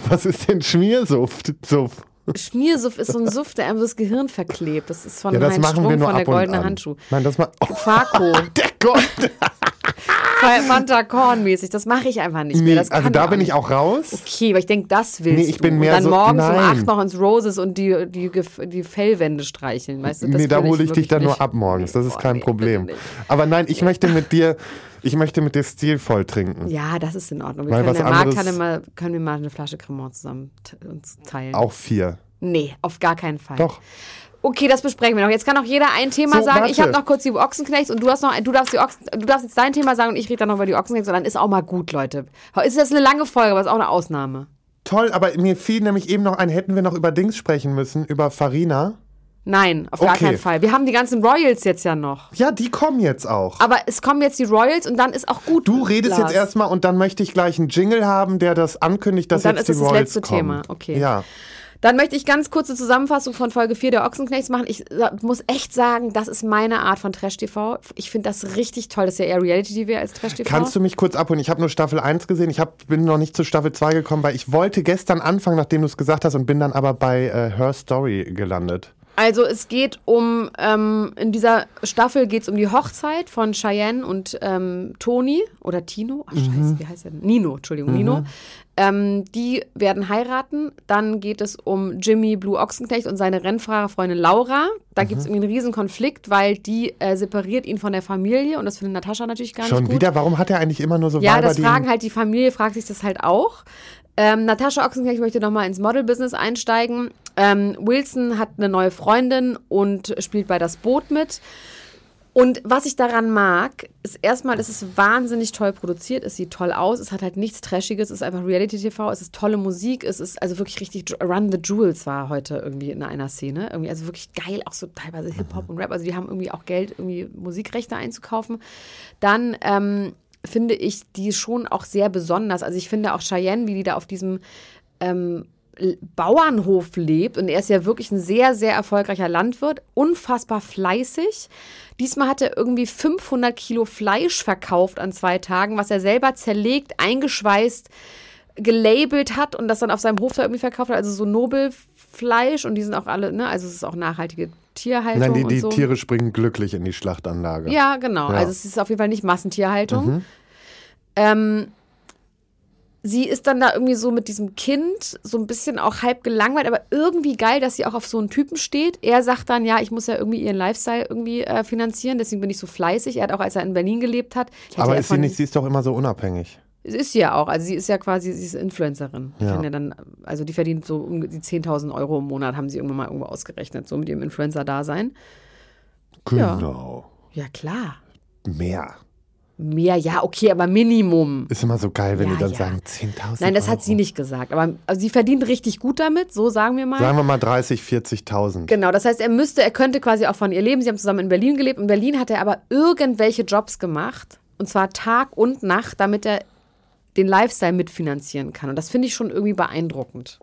Was ist denn Schmiersuft? Suff? Schmiersuff ist so ein Suff, der einem das Gehirn verklebt. Das ist von Ja, das Heinz machen wir Strunk nur von der ab goldene an. Handschuh. Nein, das mal. Oh, Farko. der Gott. Fanta Korn-mäßig. Das mache ich einfach nicht mehr. Nee, also kann da ich bin ich auch raus. Okay, aber ich denke, das willst Nee, ich du. bin mehr und dann so- morgens um nein. acht noch ins Roses und die, die, die Fellwände streicheln. Weißt du, das nee, da hole ich dich wirklich dann nur nicht. ab morgens. Das ist Boah, kein nee, Problem. Aber nein, ich möchte mit dir, ich möchte mit dir stilvoll trinken. Ja, das ist in Ordnung. Wir Weil können der anderes- Markthalle mal, können wir mal eine Flasche Cremant zusammen uns teilen. Auch vier. Nee, auf gar keinen Fall. Doch. Okay, das besprechen wir noch. Jetzt kann auch jeder ein Thema So, sagen. Ich warte. habe noch kurz die Ochsenknechts und du hast noch, du darfst die Ochsen, du darfst jetzt dein Thema sagen und ich rede dann noch über die Ochsenknechts und dann ist auch mal gut, Leute. Ist das eine lange Folge, aber ist auch eine Ausnahme. Toll, aber mir fiel nämlich eben noch ein, hätten wir noch über Dings sprechen müssen, über Farina. Nein, auf gar Okay. keinen Fall. Wir haben die ganzen Royals jetzt ja noch. Ja, die kommen jetzt auch. Aber es kommen jetzt die Royals und dann ist auch gut. Du redest Lars. jetzt erstmal und dann möchte ich gleich einen Jingle haben, der das ankündigt, dass Und dann jetzt ist die es das Royals letzte kommen. Thema. Okay. Ja. Dann möchte ich ganz kurze Zusammenfassung von Folge 4 der Ochsenknechts machen. Ich sa- muss echt sagen, das ist meine Art von Trash-TV. Ich finde das richtig toll. Das ist ja eher Reality-TV als Trash-TV. Kannst du mich kurz abholen? Ich habe nur Staffel 1 gesehen. Ich hab, bin noch nicht zu Staffel 2 gekommen, weil ich wollte gestern anfangen, nachdem du es gesagt hast, und bin dann aber bei äh, Her Story gelandet. Also es geht um, ähm, in dieser Staffel geht es um die Hochzeit von Cheyenne und ähm, Toni oder Tino. Ach scheiße, wie heißt der denn? Nino, Entschuldigung, Nino. Ähm, die werden heiraten. Dann geht es um Jimmy Blue Ochsenknecht und seine Rennfahrerfreundin Laura. Da gibt es irgendwie einen riesen Konflikt, weil die äh, separiert ihn von der Familie und das findet Natascha natürlich gar Schon nicht gut. wieder? Warum hat er eigentlich immer nur so Ja, Weiber, das die fragen halt die Familie, fragt sich das halt auch. Ähm, Natascha Ochsenknecht möchte nochmal ins Model-Business einsteigen. Ähm, Wilson hat eine neue Freundin und spielt bei das Boot mit. Und was ich daran mag, ist erstmal, es ist wahnsinnig toll produziert, es sieht toll aus, es hat halt nichts Trashiges, es ist einfach Reality-TV, es ist tolle Musik, es ist also wirklich richtig, Run the Jewels war heute irgendwie in einer Szene, irgendwie, also wirklich geil, auch so teilweise Hip-Hop und Rap, also die haben irgendwie auch Geld, irgendwie Musikrechte einzukaufen. Dann, ähm, finde ich die schon auch sehr besonders, also ich finde auch Cheyenne, wie die da auf diesem ähm, Bauernhof lebt und er ist ja wirklich ein sehr, sehr erfolgreicher Landwirt, unfassbar fleißig. Diesmal hat er irgendwie 500 Kilo Fleisch verkauft an zwei Tagen, was er selber zerlegt, eingeschweißt, gelabelt hat und das dann auf seinem Hof da irgendwie verkauft hat. Also so Nobelfleisch und die sind auch alle, ne, also es ist auch nachhaltige Tierhaltung Nein, die, und die so. Tiere springen glücklich in die Schlachtanlage. Ja, genau. Ja. Also es ist auf jeden Fall nicht Massentierhaltung. Ähm, sie ist dann da irgendwie so mit diesem Kind so ein bisschen auch halb gelangweilt, aber irgendwie geil, dass sie auch auf so einen Typen steht. Er sagt dann, ja, ich muss ja irgendwie ihren Lifestyle irgendwie äh, finanzieren, deswegen bin ich so fleißig. Er hat auch, als er in Berlin gelebt hat, Aber er ist sie nicht, sie ist doch immer so unabhängig. ist sie ja auch. Also sie ist ja quasi, sie ist Influencerin. Die Ja. kann ja dann, also die verdient so um die 10.000 Euro im Monat, haben sie irgendwann mal irgendwo ausgerechnet, so mit ihrem Influencer-Dasein. Ja. Genau. Ja, klar. Mehr. Mehr, ja, okay, aber Minimum. Ist immer so geil, wenn Ja, die dann ja. sagen 10.000 Nein, das hat Euro. sie nicht gesagt. Aber also sie verdient richtig gut damit, so sagen wir mal. Sagen wir mal 30, 40.000. Genau, das heißt, er müsste, er könnte quasi auch von ihr leben. Sie haben zusammen in Berlin gelebt. In Berlin hat er aber irgendwelche Jobs gemacht. Und zwar Tag und Nacht, damit er den Lifestyle mitfinanzieren kann. Und das finde ich schon irgendwie beeindruckend.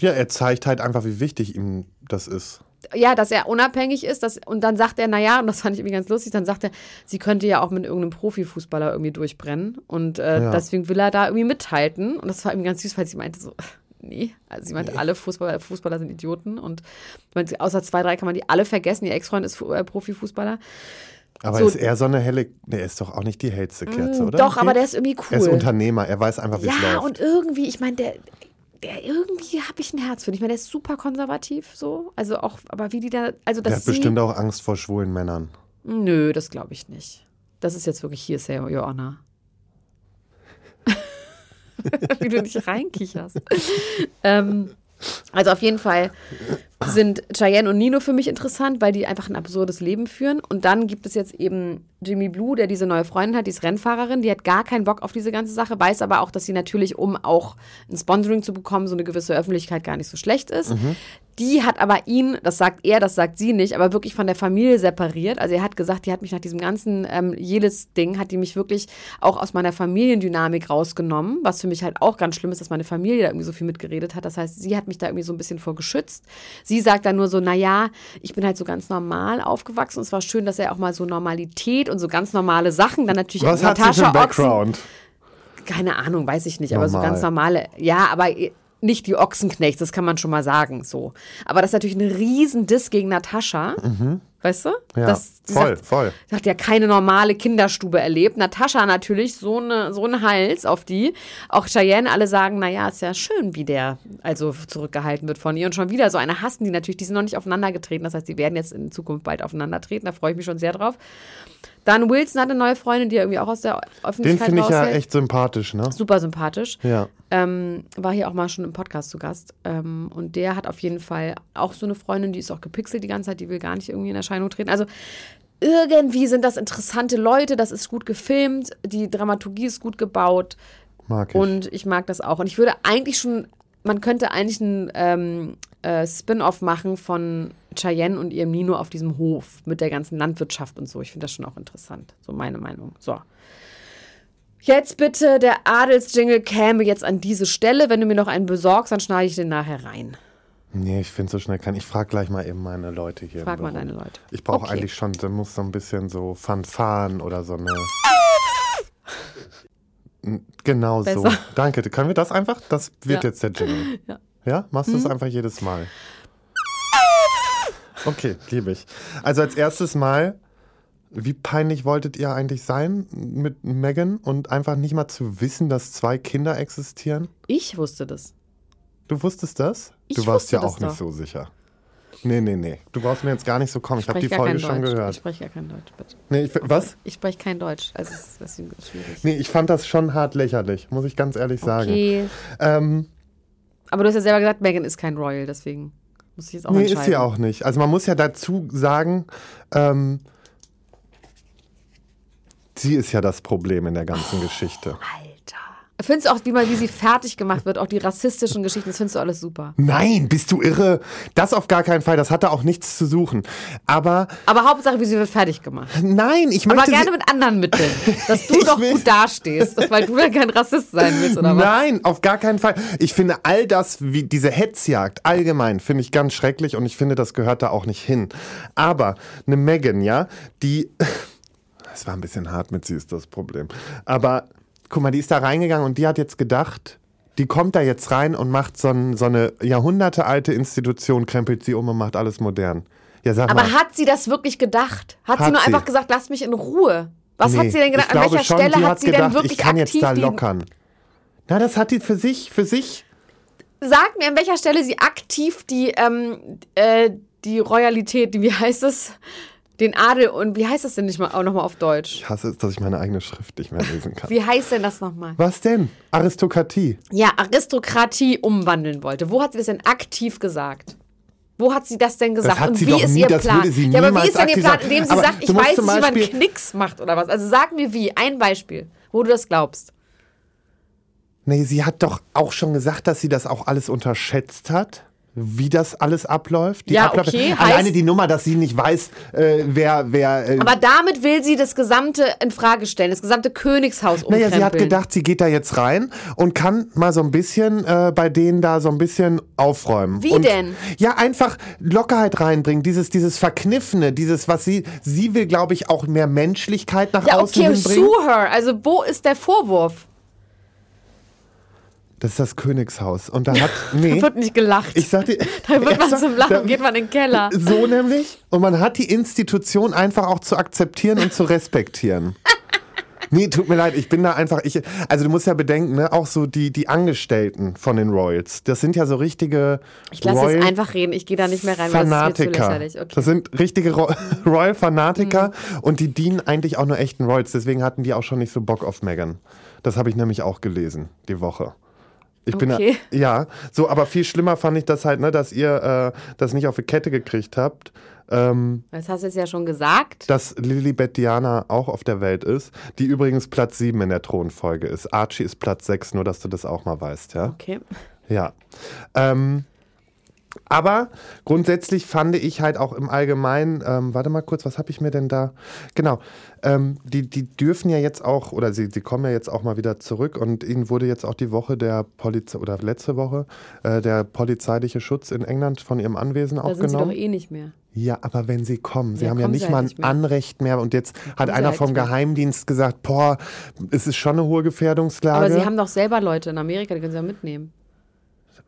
Ja, er zeigt halt einfach, wie wichtig ihm das ist. Ja, dass er unabhängig ist. Dass, und dann sagt er, naja, und das fand ich irgendwie ganz lustig, dann sagt er, sie könnte ja auch mit irgendeinem Profifußballer irgendwie durchbrennen. Und äh, Ja. deswegen will er da irgendwie mithalten. Und das war irgendwie ganz süß, weil sie meinte so, nee. Also sie meinte, alle Fußballer, Fußballer sind Idioten. Und meinte, außer zwei, drei kann man die alle vergessen. Ihr Ex-Freund ist äh, Profifußballer. Aber So- ist er so eine helle. Ne, er ist doch auch nicht die hellste Kerze, oder? Mm, Doch, aber der ist irgendwie cool. Er ist Unternehmer, er weiß einfach, wie es ja, läuft. und irgendwie, ich meine, der, der irgendwie habe ich ein Herz für. Ich meine, der ist super konservativ so. Also auch, aber wie die da, also Der dass hat bestimmt auch Angst vor schwulen Männern. Nö, das glaube ich nicht. Das ist jetzt wirklich hier, Say Your Honor. Wie du nicht reinkicherst. ähm, also auf jeden Fall sind Cheyenne und Nino für mich interessant, weil die einfach ein absurdes Leben führen. Und dann gibt es jetzt eben Jimmy Blue, der diese neue Freundin hat, die ist Rennfahrerin, die hat gar keinen Bock auf diese ganze Sache, weiß aber auch, dass sie natürlich, um auch ein Sponsoring zu bekommen, so eine gewisse Öffentlichkeit gar nicht so schlecht ist. Die hat aber ihn, das sagt er, das sagt sie nicht, aber wirklich von der Familie separiert. Also er hat gesagt, die hat mich nach diesem ganzen ähm, Jedes-Ding, hat die mich wirklich auch aus meiner Familiendynamik rausgenommen, was für mich halt auch ganz schlimm ist, dass meine Familie da irgendwie so viel mitgeredet hat. Das heißt, sie hat mich da irgendwie so ein bisschen vor geschützt. Sie sagt dann nur so, naja, ich bin halt so ganz normal aufgewachsen. Und es war schön, dass er auch mal so Normalität und so ganz normale Sachen, dann natürlich Was hat Natascha Background? keine Ahnung, weiß ich nicht, aber so Normal. ganz normale, ja, aber nicht die Ochsenknechts, das kann man schon mal sagen, so. Aber das ist natürlich ein riesen Diss gegen Natascha, weißt du? Mhm. Ja, das, voll, sagt, voll. Sie hat ja keine normale Kinderstube erlebt. Natascha natürlich, so, eine, so ein Hals auf die. Auch Cheyenne, alle sagen, naja, ist ja schön, wie der also zurückgehalten wird von ihr. Und schon wieder so eine hassen die natürlich, die sind noch nicht aufeinander getreten. Das heißt, die werden jetzt in Zukunft bald aufeinander treten. Da freue ich mich schon sehr drauf. Dann Wilson hat eine neue Freundin, die er irgendwie auch aus der Den Öffentlichkeit finde ich ja echt sympathisch, ne? Super sympathisch. Ja. Ähm, war hier auch mal schon im Podcast zu Gast. Ähm, und der hat auf jeden Fall auch so eine Freundin, die ist auch gepixelt die ganze Zeit, die will gar nicht irgendwie in Erscheinung treten. Also irgendwie sind das interessante Leute, das ist gut gefilmt, die Dramaturgie ist gut gebaut Mag ich. und ich mag das auch. Und ich würde eigentlich schon, man könnte eigentlich einen ähm, äh, Spin-off machen von Cheyenne und ihrem Nino auf diesem Hof mit der ganzen Landwirtschaft und so. Ich finde das schon auch interessant. So meine Meinung. So. Jetzt bitte, der Adelsjingle käme jetzt an diese Stelle. Wenn du mir noch einen besorgst, dann schneide ich den nachher rein. nee, ich finde so schnell kann. Ich frage gleich mal eben meine Leute hier. Frag mal deine Leute. Ich brauche Okay. eigentlich schon, da muss so ein bisschen so Fanfaren oder so eine. Genau so. Besser. Danke. Können wir das einfach? Das wird Ja. jetzt der Jingle. Ja. Ja? Machst du es einfach jedes Mal? Okay, liebe ich. Also als erstes Mal, wie peinlich wolltet ihr eigentlich sein mit Megan und einfach nicht mal zu wissen, dass zwei Kinder existieren? Ich wusste das. Du wusstest das? Ich du warst ja auch das nicht doch. so sicher. Nee, nee, nee. Du brauchst mir jetzt gar nicht so kommen. Ich habe die Folge schon Deutsch. Ich gehört. spreche gar kein Deutsch, bitte. Nee, ich, was? Ich spreche kein Deutsch. Also es ist schwierig. Nee, ich fand das schon hart lächerlich, muss ich ganz ehrlich sagen. Okay. Ähm, Aber du hast ja selber gesagt, Megan ist kein Royal, deswegen muss ich jetzt auch nee, entscheiden. ist sie auch nicht. Also man muss ja dazu sagen, ähm, sie ist ja das Problem in der ganzen Geschichte. Alter. Findest du auch, wie, mal, wie sie fertig gemacht wird, auch die rassistischen Geschichten, das findest du alles super. Nein, bist du irre? Das auf gar keinen Fall. Das hatte auch nichts zu suchen. Aber Aber Hauptsache, wie sie wird fertig gemacht. nein, ich Aber möchte. gerne sie- mit anderen Mitteln. Dass du doch gut dastehst, weil du ja kein Rassist sein willst, oder was? Nein, auf gar keinen Fall. Ich finde all das, wie diese Hetzjagd allgemein, finde ich ganz schrecklich und ich finde, das gehört da auch nicht hin. Aber eine Megan, ja, die. Es war ein bisschen hart mit sie, ist das Problem. Aber guck mal, die ist da reingegangen und die hat jetzt gedacht, die kommt da jetzt rein und macht so, ein, so eine jahrhundertealte Institution, krempelt sie um und macht alles modern. Ja, Aber mal. hat sie das wirklich gedacht? Hat, sie Hat nur sie. einfach gesagt, lass mich in Ruhe? Was Nee, hat sie denn gedacht? An welcher schon, Stelle hat sie gedacht, denn wirklich ich kann aktiv jetzt da lockern. Na, das hat die für sich, für sich. Sag mir, an welcher Stelle sie aktiv die, ähm, äh, die Royalität, wie heißt es? Den Adel und wie heißt das denn nicht mal auch nochmal auf Deutsch? Ich hasse es, dass ich meine eigene Schrift nicht mehr lesen kann. Wie heißt denn das nochmal? Was denn? Aristokratie. Ja, Aristokratie umwandeln wollte. Wo hat sie das denn aktiv gesagt? Wo hat sie das denn gesagt? hat und wie doch ist nie, ihr das Plan? ja, aber wie ist denn ihr Plan, indem sie Aber sagt, ich weiß, man Beispiel- Knicks macht oder was? Also sag mir wie. Ein Beispiel, wo du das glaubst. Nee, sie hat doch auch schon gesagt, dass sie das auch alles unterschätzt hat. Wie das alles abläuft. Die Ja, Abläufe. okay, Alleine heißt- die Nummer, dass sie nicht weiß, äh, wer, wer. Äh, Aber damit will sie das Gesamte in Frage stellen, das gesamte Königshaus umkrempeln. naja, sie hat gedacht, sie geht da jetzt rein und kann mal so ein bisschen äh, bei denen da so ein bisschen aufräumen. Wie und, denn? Ja, einfach Lockerheit reinbringen, dieses, dieses Verkniffene, dieses, was sie, sie will, glaube ich, auch mehr Menschlichkeit nach Ja, außen okay, hinbringen. sue her. Also wo ist der Vorwurf? Das ist das Königshaus. Und da hat, nee. Da wird nicht gelacht. Ich sagte, da wird man zum Lachen, da- geht man in den Keller. So nämlich. Und man hat die Institution einfach auch zu akzeptieren und zu respektieren. Nee, tut mir leid, ich bin da einfach, ich, also du musst ja bedenken, ne, auch so die, die Angestellten von den Royals, das sind ja so richtige Ich lasse jetzt einfach reden. Ich gehe da nicht mehr rein, weil das ist mir zu Fanatiker. lächerlich. Okay. Mhm. Das sind richtige Ro Royal Fanatiker und die dienen eigentlich auch nur echten Royals, deswegen hatten die auch schon nicht so Bock auf Megan. Das habe ich nämlich auch gelesen, die Woche. Ich bin Okay. ja, so, aber viel schlimmer fand ich das halt, ne, dass ihr äh, das nicht auf die Kette gekriegt habt. Ähm, Das hast du jetzt ja schon gesagt. dass Lilibet Diana auch auf der Welt ist, die übrigens Platz 7 in der Thronfolge ist. Archie ist Platz 6, nur dass du das auch mal weißt, ja? Okay. Ja. Ähm, aber grundsätzlich fand ich halt auch im Allgemeinen, ähm, warte mal kurz, was habe ich mir denn da? Genau, ähm, die, die dürfen ja jetzt auch, oder sie, sie kommen ja jetzt auch mal wieder zurück und ihnen wurde jetzt auch die Woche der Polizei, oder letzte Woche, äh, der polizeiliche Schutz in England von ihrem Anwesen Da sind sie doch aufgenommen. eh nicht mehr. Ja, aber wenn sie kommen, sie Ja, haben ja kommen nicht sie halt mal ein nicht. Anrecht mehr und jetzt hat kommen sie einer halt vom nicht. Geheimdienst gesagt, boah, es ist schon eine hohe Gefährdungslage. Aber sie haben doch selber Leute in Amerika, die können sie ja mitnehmen.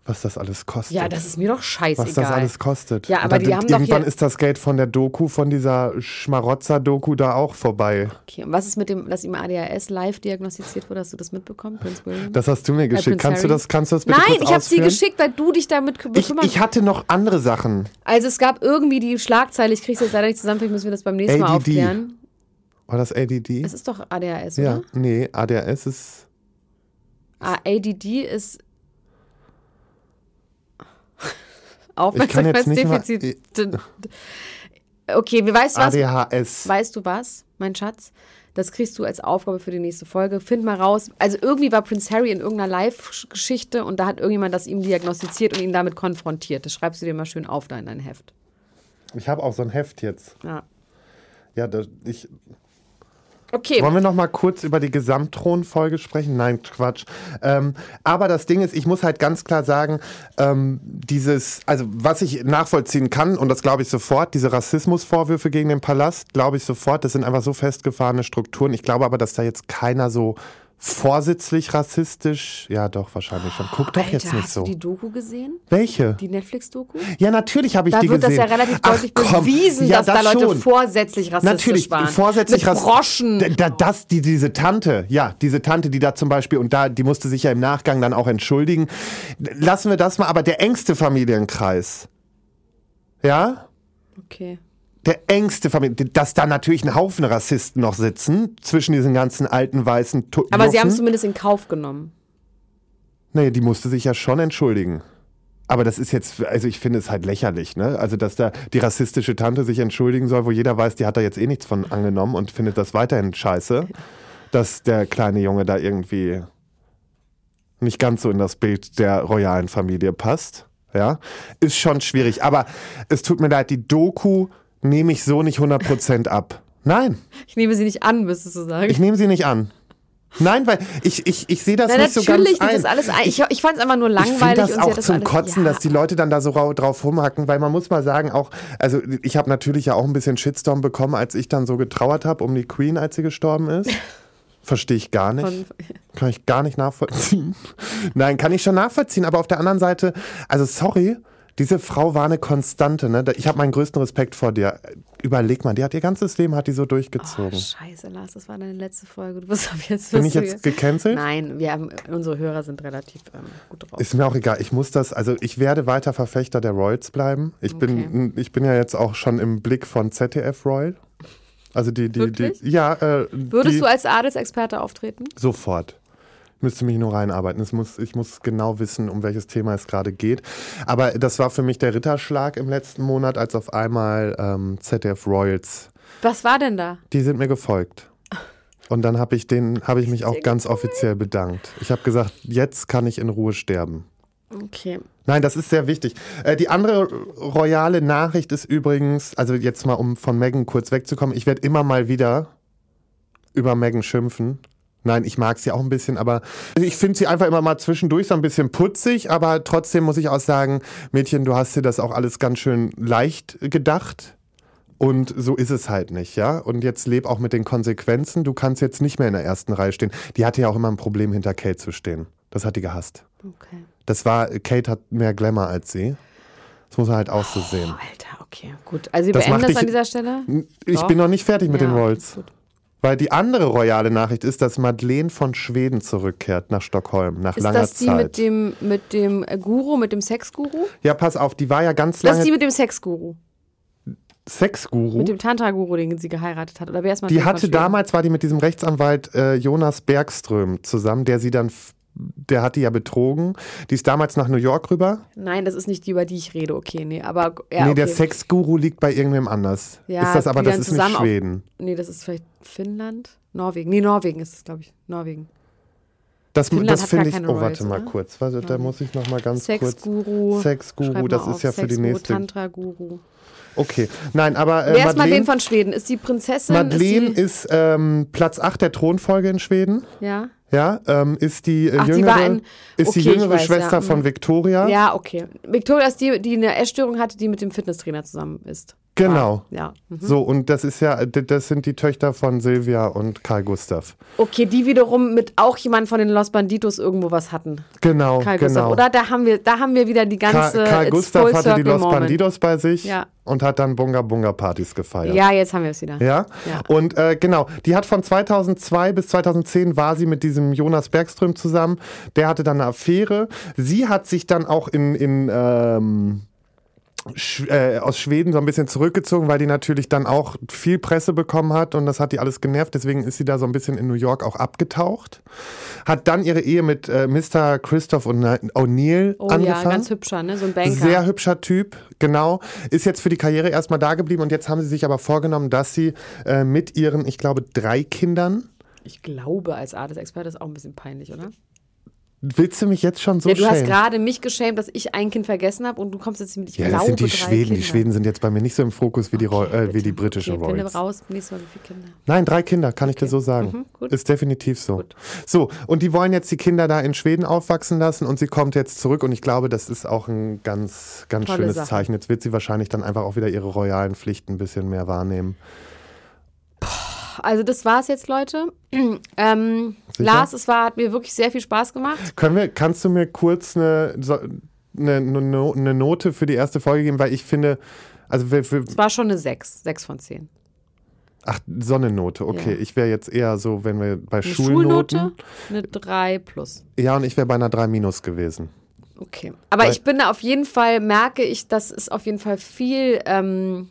Was das alles kostet. Ja, das ist mir doch scheißegal. was das alles kostet. Ja, aber die haben doch irgendwann ist das Geld von der Doku, von dieser Schmarotzer-Doku da auch vorbei. Okay, und was ist mit dem, dass ihm ADHS live diagnostiziert wurde? Hast du das mitbekommen, Prince William? Das hast du mir geschickt. Prince Kannst du das, kannst du das bitte Nein, ich habe sie geschickt, weil du dich damit Ich, bekümmert ich hatte noch andere Sachen. Also es gab irgendwie die Schlagzeile, ich kriege es jetzt leider nicht zusammen, vielleicht müssen wir das beim nächsten Mal ADD. aufklären. War das ADD? Es ist doch ADHS, ja, oder? nee, ADHS ist. Ah, ADD ist Ich kann jetzt nicht mal- Aufmerksamkeitsdefizit. Okay, wie weißt du was? ADHS. Weißt du was, mein Schatz? Das kriegst du als Aufgabe für die nächste Folge. Find mal raus. Also irgendwie war Prince Harry in irgendeiner Live-Geschichte und da hat irgendjemand das ihm diagnostiziert und ihn damit konfrontiert. Das schreibst du dir mal schön auf da in dein Heft. Ich habe auch so ein Heft jetzt. Ja. Ja, da, ich, Okay. Wollen wir noch mal kurz über die Gesamtthronfolge sprechen? Nein, Quatsch. Ähm, aber das Ding ist, ich muss halt ganz klar sagen, ähm, dieses, also was ich nachvollziehen kann, und das glaube ich sofort, diese Rassismusvorwürfe gegen den Palast, glaube ich sofort, das sind einfach so festgefahrene Strukturen. Ich glaube aber, dass da jetzt keiner so vorsätzlich rassistisch, ja doch, wahrscheinlich schon. Guck doch Alter, jetzt nicht hast so. du die Doku gesehen? Welche? Die Netflix-Doku? Ja, natürlich habe ich Da die wird das gesehen. ja relativ Ach, deutlich komm. bewiesen, Ja, dass da Leute schon. vorsätzlich rassistisch Natürlich, waren. vorsätzlich Mit rass- Broschen. D- Da, das, die, diese Tante, ja, diese Tante, die da zum Beispiel, und da, die musste sich ja im Nachgang dann auch entschuldigen. Lassen wir das mal, aber der engste Familienkreis. Ja? Okay. Der engste Familie, dass da natürlich ein Haufen Rassisten noch sitzen, zwischen diesen ganzen alten weißen Tu- Aber sie haben es zumindest in Kauf genommen. Nee, die musste sich ja schon entschuldigen. Aber das ist jetzt, also ich finde es halt lächerlich, ne? Also, dass da die rassistische Tante sich entschuldigen soll, wo jeder weiß, die hat da jetzt eh nichts von angenommen und findet das weiterhin scheiße, dass der kleine Junge da irgendwie nicht ganz so in das Bild der royalen Familie passt. Ja, ist schon schwierig. Aber es tut mir leid, die Doku nehme ich so nicht 100% ab. Nein, Ich nehme sie nicht an, müsstest du sagen. ich nehme sie nicht an. Nein, weil ich, ich, ich sehe das Na, nicht so ganz natürlich ein. das alles ein. Ich, ich fand es einfach nur Ich finde langweilig. das auch das zum alles, Kotzen, ja. dass die Leute dann da so rau- drauf rumhacken, weil man muss mal sagen, auch, also ich habe natürlich ja auch ein bisschen Shitstorm bekommen, als ich dann so getrauert habe um die Queen, als sie gestorben ist. Verstehe ich gar nicht. Kann ich gar nicht nachvollziehen. Nein, kann ich schon nachvollziehen, aber auf der anderen Seite, also sorry, diese Frau war eine Konstante. Ne? Ich habe meinen größten Respekt vor dir. Überleg mal, die hat ihr ganzes Leben hat die so durchgezogen. Oh, scheiße, Lars, das war deine letzte Folge. Du bist ab jetzt. Bin ich jetzt gecancelt? Nein, wir haben, unsere Hörer sind relativ ähm, gut drauf. Ist mir auch egal. Ich muss das, also ich werde weiter Verfechter der Royals bleiben. Ich, bin, ich bin ja jetzt auch schon im Blick von ZDF Royal. Also die, die, die, Wirklich? ja, äh, Würdest die, du als Adelsexperte auftreten? sofort. Ich müsste mich nur reinarbeiten. Es muss, ich muss genau wissen, um welches Thema es gerade geht. Aber das war für mich der Ritterschlag im letzten Monat, als auf einmal ähm, ZDF Royals, Was war denn da? die sind mir gefolgt. Und dann habe ich den, habe ich mich auch ganz offiziell bedankt. Ich habe gesagt, jetzt kann ich in Ruhe sterben. Okay. Nein, das ist sehr wichtig. Äh, die andere royale Nachricht ist übrigens, also jetzt mal um von Megan kurz wegzukommen, ich werde immer mal wieder über Megan schimpfen. Nein, ich mag sie auch ein bisschen, aber ich finde sie einfach immer mal zwischendurch so ein bisschen putzig, aber trotzdem muss ich auch sagen, Mädchen, du hast dir das auch alles ganz schön leicht gedacht. Und so ist es halt nicht, ja. Und jetzt leb auch mit den Konsequenzen. Du kannst jetzt nicht mehr in der ersten Reihe stehen. Die hatte ja auch immer ein Problem, hinter Kate zu stehen. Das hat die gehasst. Okay. Das war, Kate hat mehr Glamour als sie. Das muss man halt auch so sehen. Oh, Alter, okay, gut. Also wir Das beenden das an dieser Stelle. Ich Doch. bin noch nicht fertig mit Ja, den Rolls. gut. Weil die andere royale Nachricht ist, dass Madeleine von Schweden zurückkehrt nach Stockholm nach Ist langer das die Zeit. mit dem, mit dem äh, Guru, mit dem Sexguru? ja, pass auf, die war ja ganz Das ist lange die mit dem Sexguru. Sexguru. Mit dem Tantra-Guru, den sie geheiratet hat. Oder wer ist mal Die hatte damals, war die mit diesem Rechtsanwalt äh, Jonas Bergström zusammen, der sie dann, der hat die ja betrogen. Die ist damals nach New York rüber. Nein, das ist nicht die, über die ich rede. Okay, nee, aber. Ja, nee, okay. der Sexguru liegt bei irgendwem anders. Ja, ist das aber, das ist nicht zusammen auf- Schweden. Nee, das ist vielleicht Finnland? Norwegen. Nee, Norwegen ist es, glaube ich. Norwegen. Das, Finnland das finde ich, oh warte Royals, mal oder? kurz, warte, da muss ich noch mal ganz kurz. Sexguru. Sexguru, das ist ja für die nächste. Tantra-Guru. Okay, nein, aber äh, Wer ist Madeleine Madeleine, von Schweden? Ist die Prinzessin? Madeleine ist, die, ist ähm, Platz 8 der Thronfolge in Schweden. Ja. Ja, ähm, ist die äh, Ach, die jüngere, war in- ist die okay, jüngere weiß, Schwester ja, von mhm. Victoria. Ja, okay. Victoria ist die, die eine Essstörung hatte, die mit dem Fitnesstrainer zusammen ist. Genau. War. Ja. Mhm. So, und das ist ja, das sind die Töchter von Silvia und Karl Gustav. Okay, die wiederum mit auch jemand von den Los Banditos irgendwo was hatten. Genau, Karl genau. Gustav. Oder da haben wir, da haben wir wieder die Karl, ganze Karl It's Gustav hatte die Los moment. Bandidos bei sich Ja. und hat dann Bunga Bunga Partys gefeiert. Ja, jetzt haben wir es wieder. Ja? Ja. Und äh, genau, die hat von 2002 bis 2010 war sie mit diesem Jonas Bergström zusammen. Der hatte dann eine Affäre. Sie hat sich dann auch in, in ähm, äh, aus Schweden so ein bisschen zurückgezogen, weil die natürlich dann auch viel Presse bekommen hat und das hat die alles genervt. Deswegen ist sie da so ein bisschen in New York auch abgetaucht. Hat dann ihre Ehe mit äh, Mr. Christoph O'Ne- O'Neill Oh angefangen. ja, ganz hübscher, ne? So ein Banker. Sehr hübscher Typ, genau. Ist jetzt für die Karriere erstmal da geblieben und jetzt haben sie sich aber vorgenommen, dass sie äh, mit ihren, ich glaube, drei Kindern. ich glaube, als Adelsexperte ist auch ein bisschen peinlich, oder? Willst du mich jetzt schon so ja, du hast schämen? gerade mich geschämt, dass ich ein Kind vergessen habe und du kommst jetzt mit, ich Ja, das sind die Schweden. Kinder. Die Schweden sind jetzt bei mir nicht so im Fokus wie die, Okay, äh, wie die britischen okay, Royals. raus, nächstes Mal, wie viele Kinder. Nein, drei Kinder, kann ich dir so sagen. Mhm. Ist definitiv so. Gut. So, und die wollen jetzt die Kinder da in Schweden aufwachsen lassen und sie kommt jetzt zurück und ich glaube, das ist auch ein ganz, ganz Tolle schönes Sache. Zeichen. Jetzt wird sie wahrscheinlich dann einfach auch wieder ihre royalen Pflichten ein bisschen mehr wahrnehmen. Also das war's jetzt, Leute. ähm? Lars, es war, hat mir wirklich sehr viel Spaß gemacht. Können wir, kannst du mir kurz eine, eine, eine, Note für die erste Folge geben? Weil ich finde, also wir, wir, Es war schon eine 6, 6 von 10. ach, so eine Note, okay. Ja. Ich wäre jetzt eher so, wenn wir bei Eine Schulnoten. Schulnote, eine 3 plus. Ja, und ich wäre bei einer 3 minus gewesen. Okay. Aber Weil- ich bin da auf jeden Fall, merke ich, das ist auf jeden Fall viel, ähm,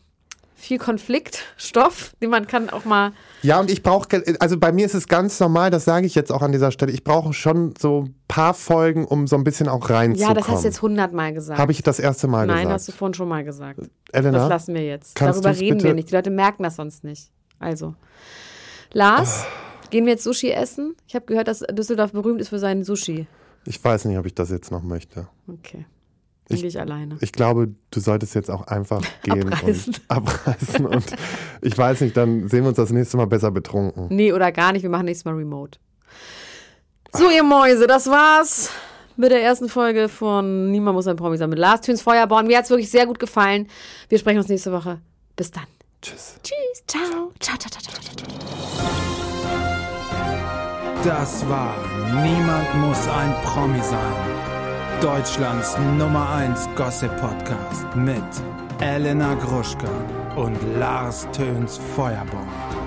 viel Konfliktstoff, den man kann auch mal. Ja, und ich brauche, also bei mir ist es ganz normal, das sage ich jetzt auch an dieser Stelle, ich brauche schon so ein paar Folgen, um so ein bisschen auch Ja, reinzukommen. das hast du jetzt hundertmal gesagt. Habe ich das erste Mal Nein, gesagt. hast du vorhin schon mal gesagt. Elena? Das lassen wir jetzt. Darüber reden bitte- wir nicht. Die Leute merken das sonst nicht. Also, Lars, gehen wir jetzt Sushi essen? Ich habe gehört, dass Düsseldorf berühmt ist für seinen Sushi. Ich weiß nicht, ob ich das jetzt noch möchte. Okay. Ich- ich alleine. Ich glaube, du solltest jetzt auch einfach gehen Abreißen. und abreißen. Und ich weiß nicht, dann sehen wir uns das nächste Mal besser betrunken. Nee, oder gar nicht. Wir machen nächstes Mal Remote. So, ihr Mäuse, das war's mit der ersten Folge von Niemand muss ein Promi sein mit Lars Töns Feuerborn. Mir hat's wirklich sehr gut gefallen. Wir sprechen uns nächste Woche. Bis dann. Tschüss. Tschüss. Ciao. Ciao, ciao, ciao, ciao, ciao. Das war Niemand muss ein Promi sein. Deutschlands Nummer 1 Gossip Podcast mit Elena Gruschka und Lars Töns Feuerborn.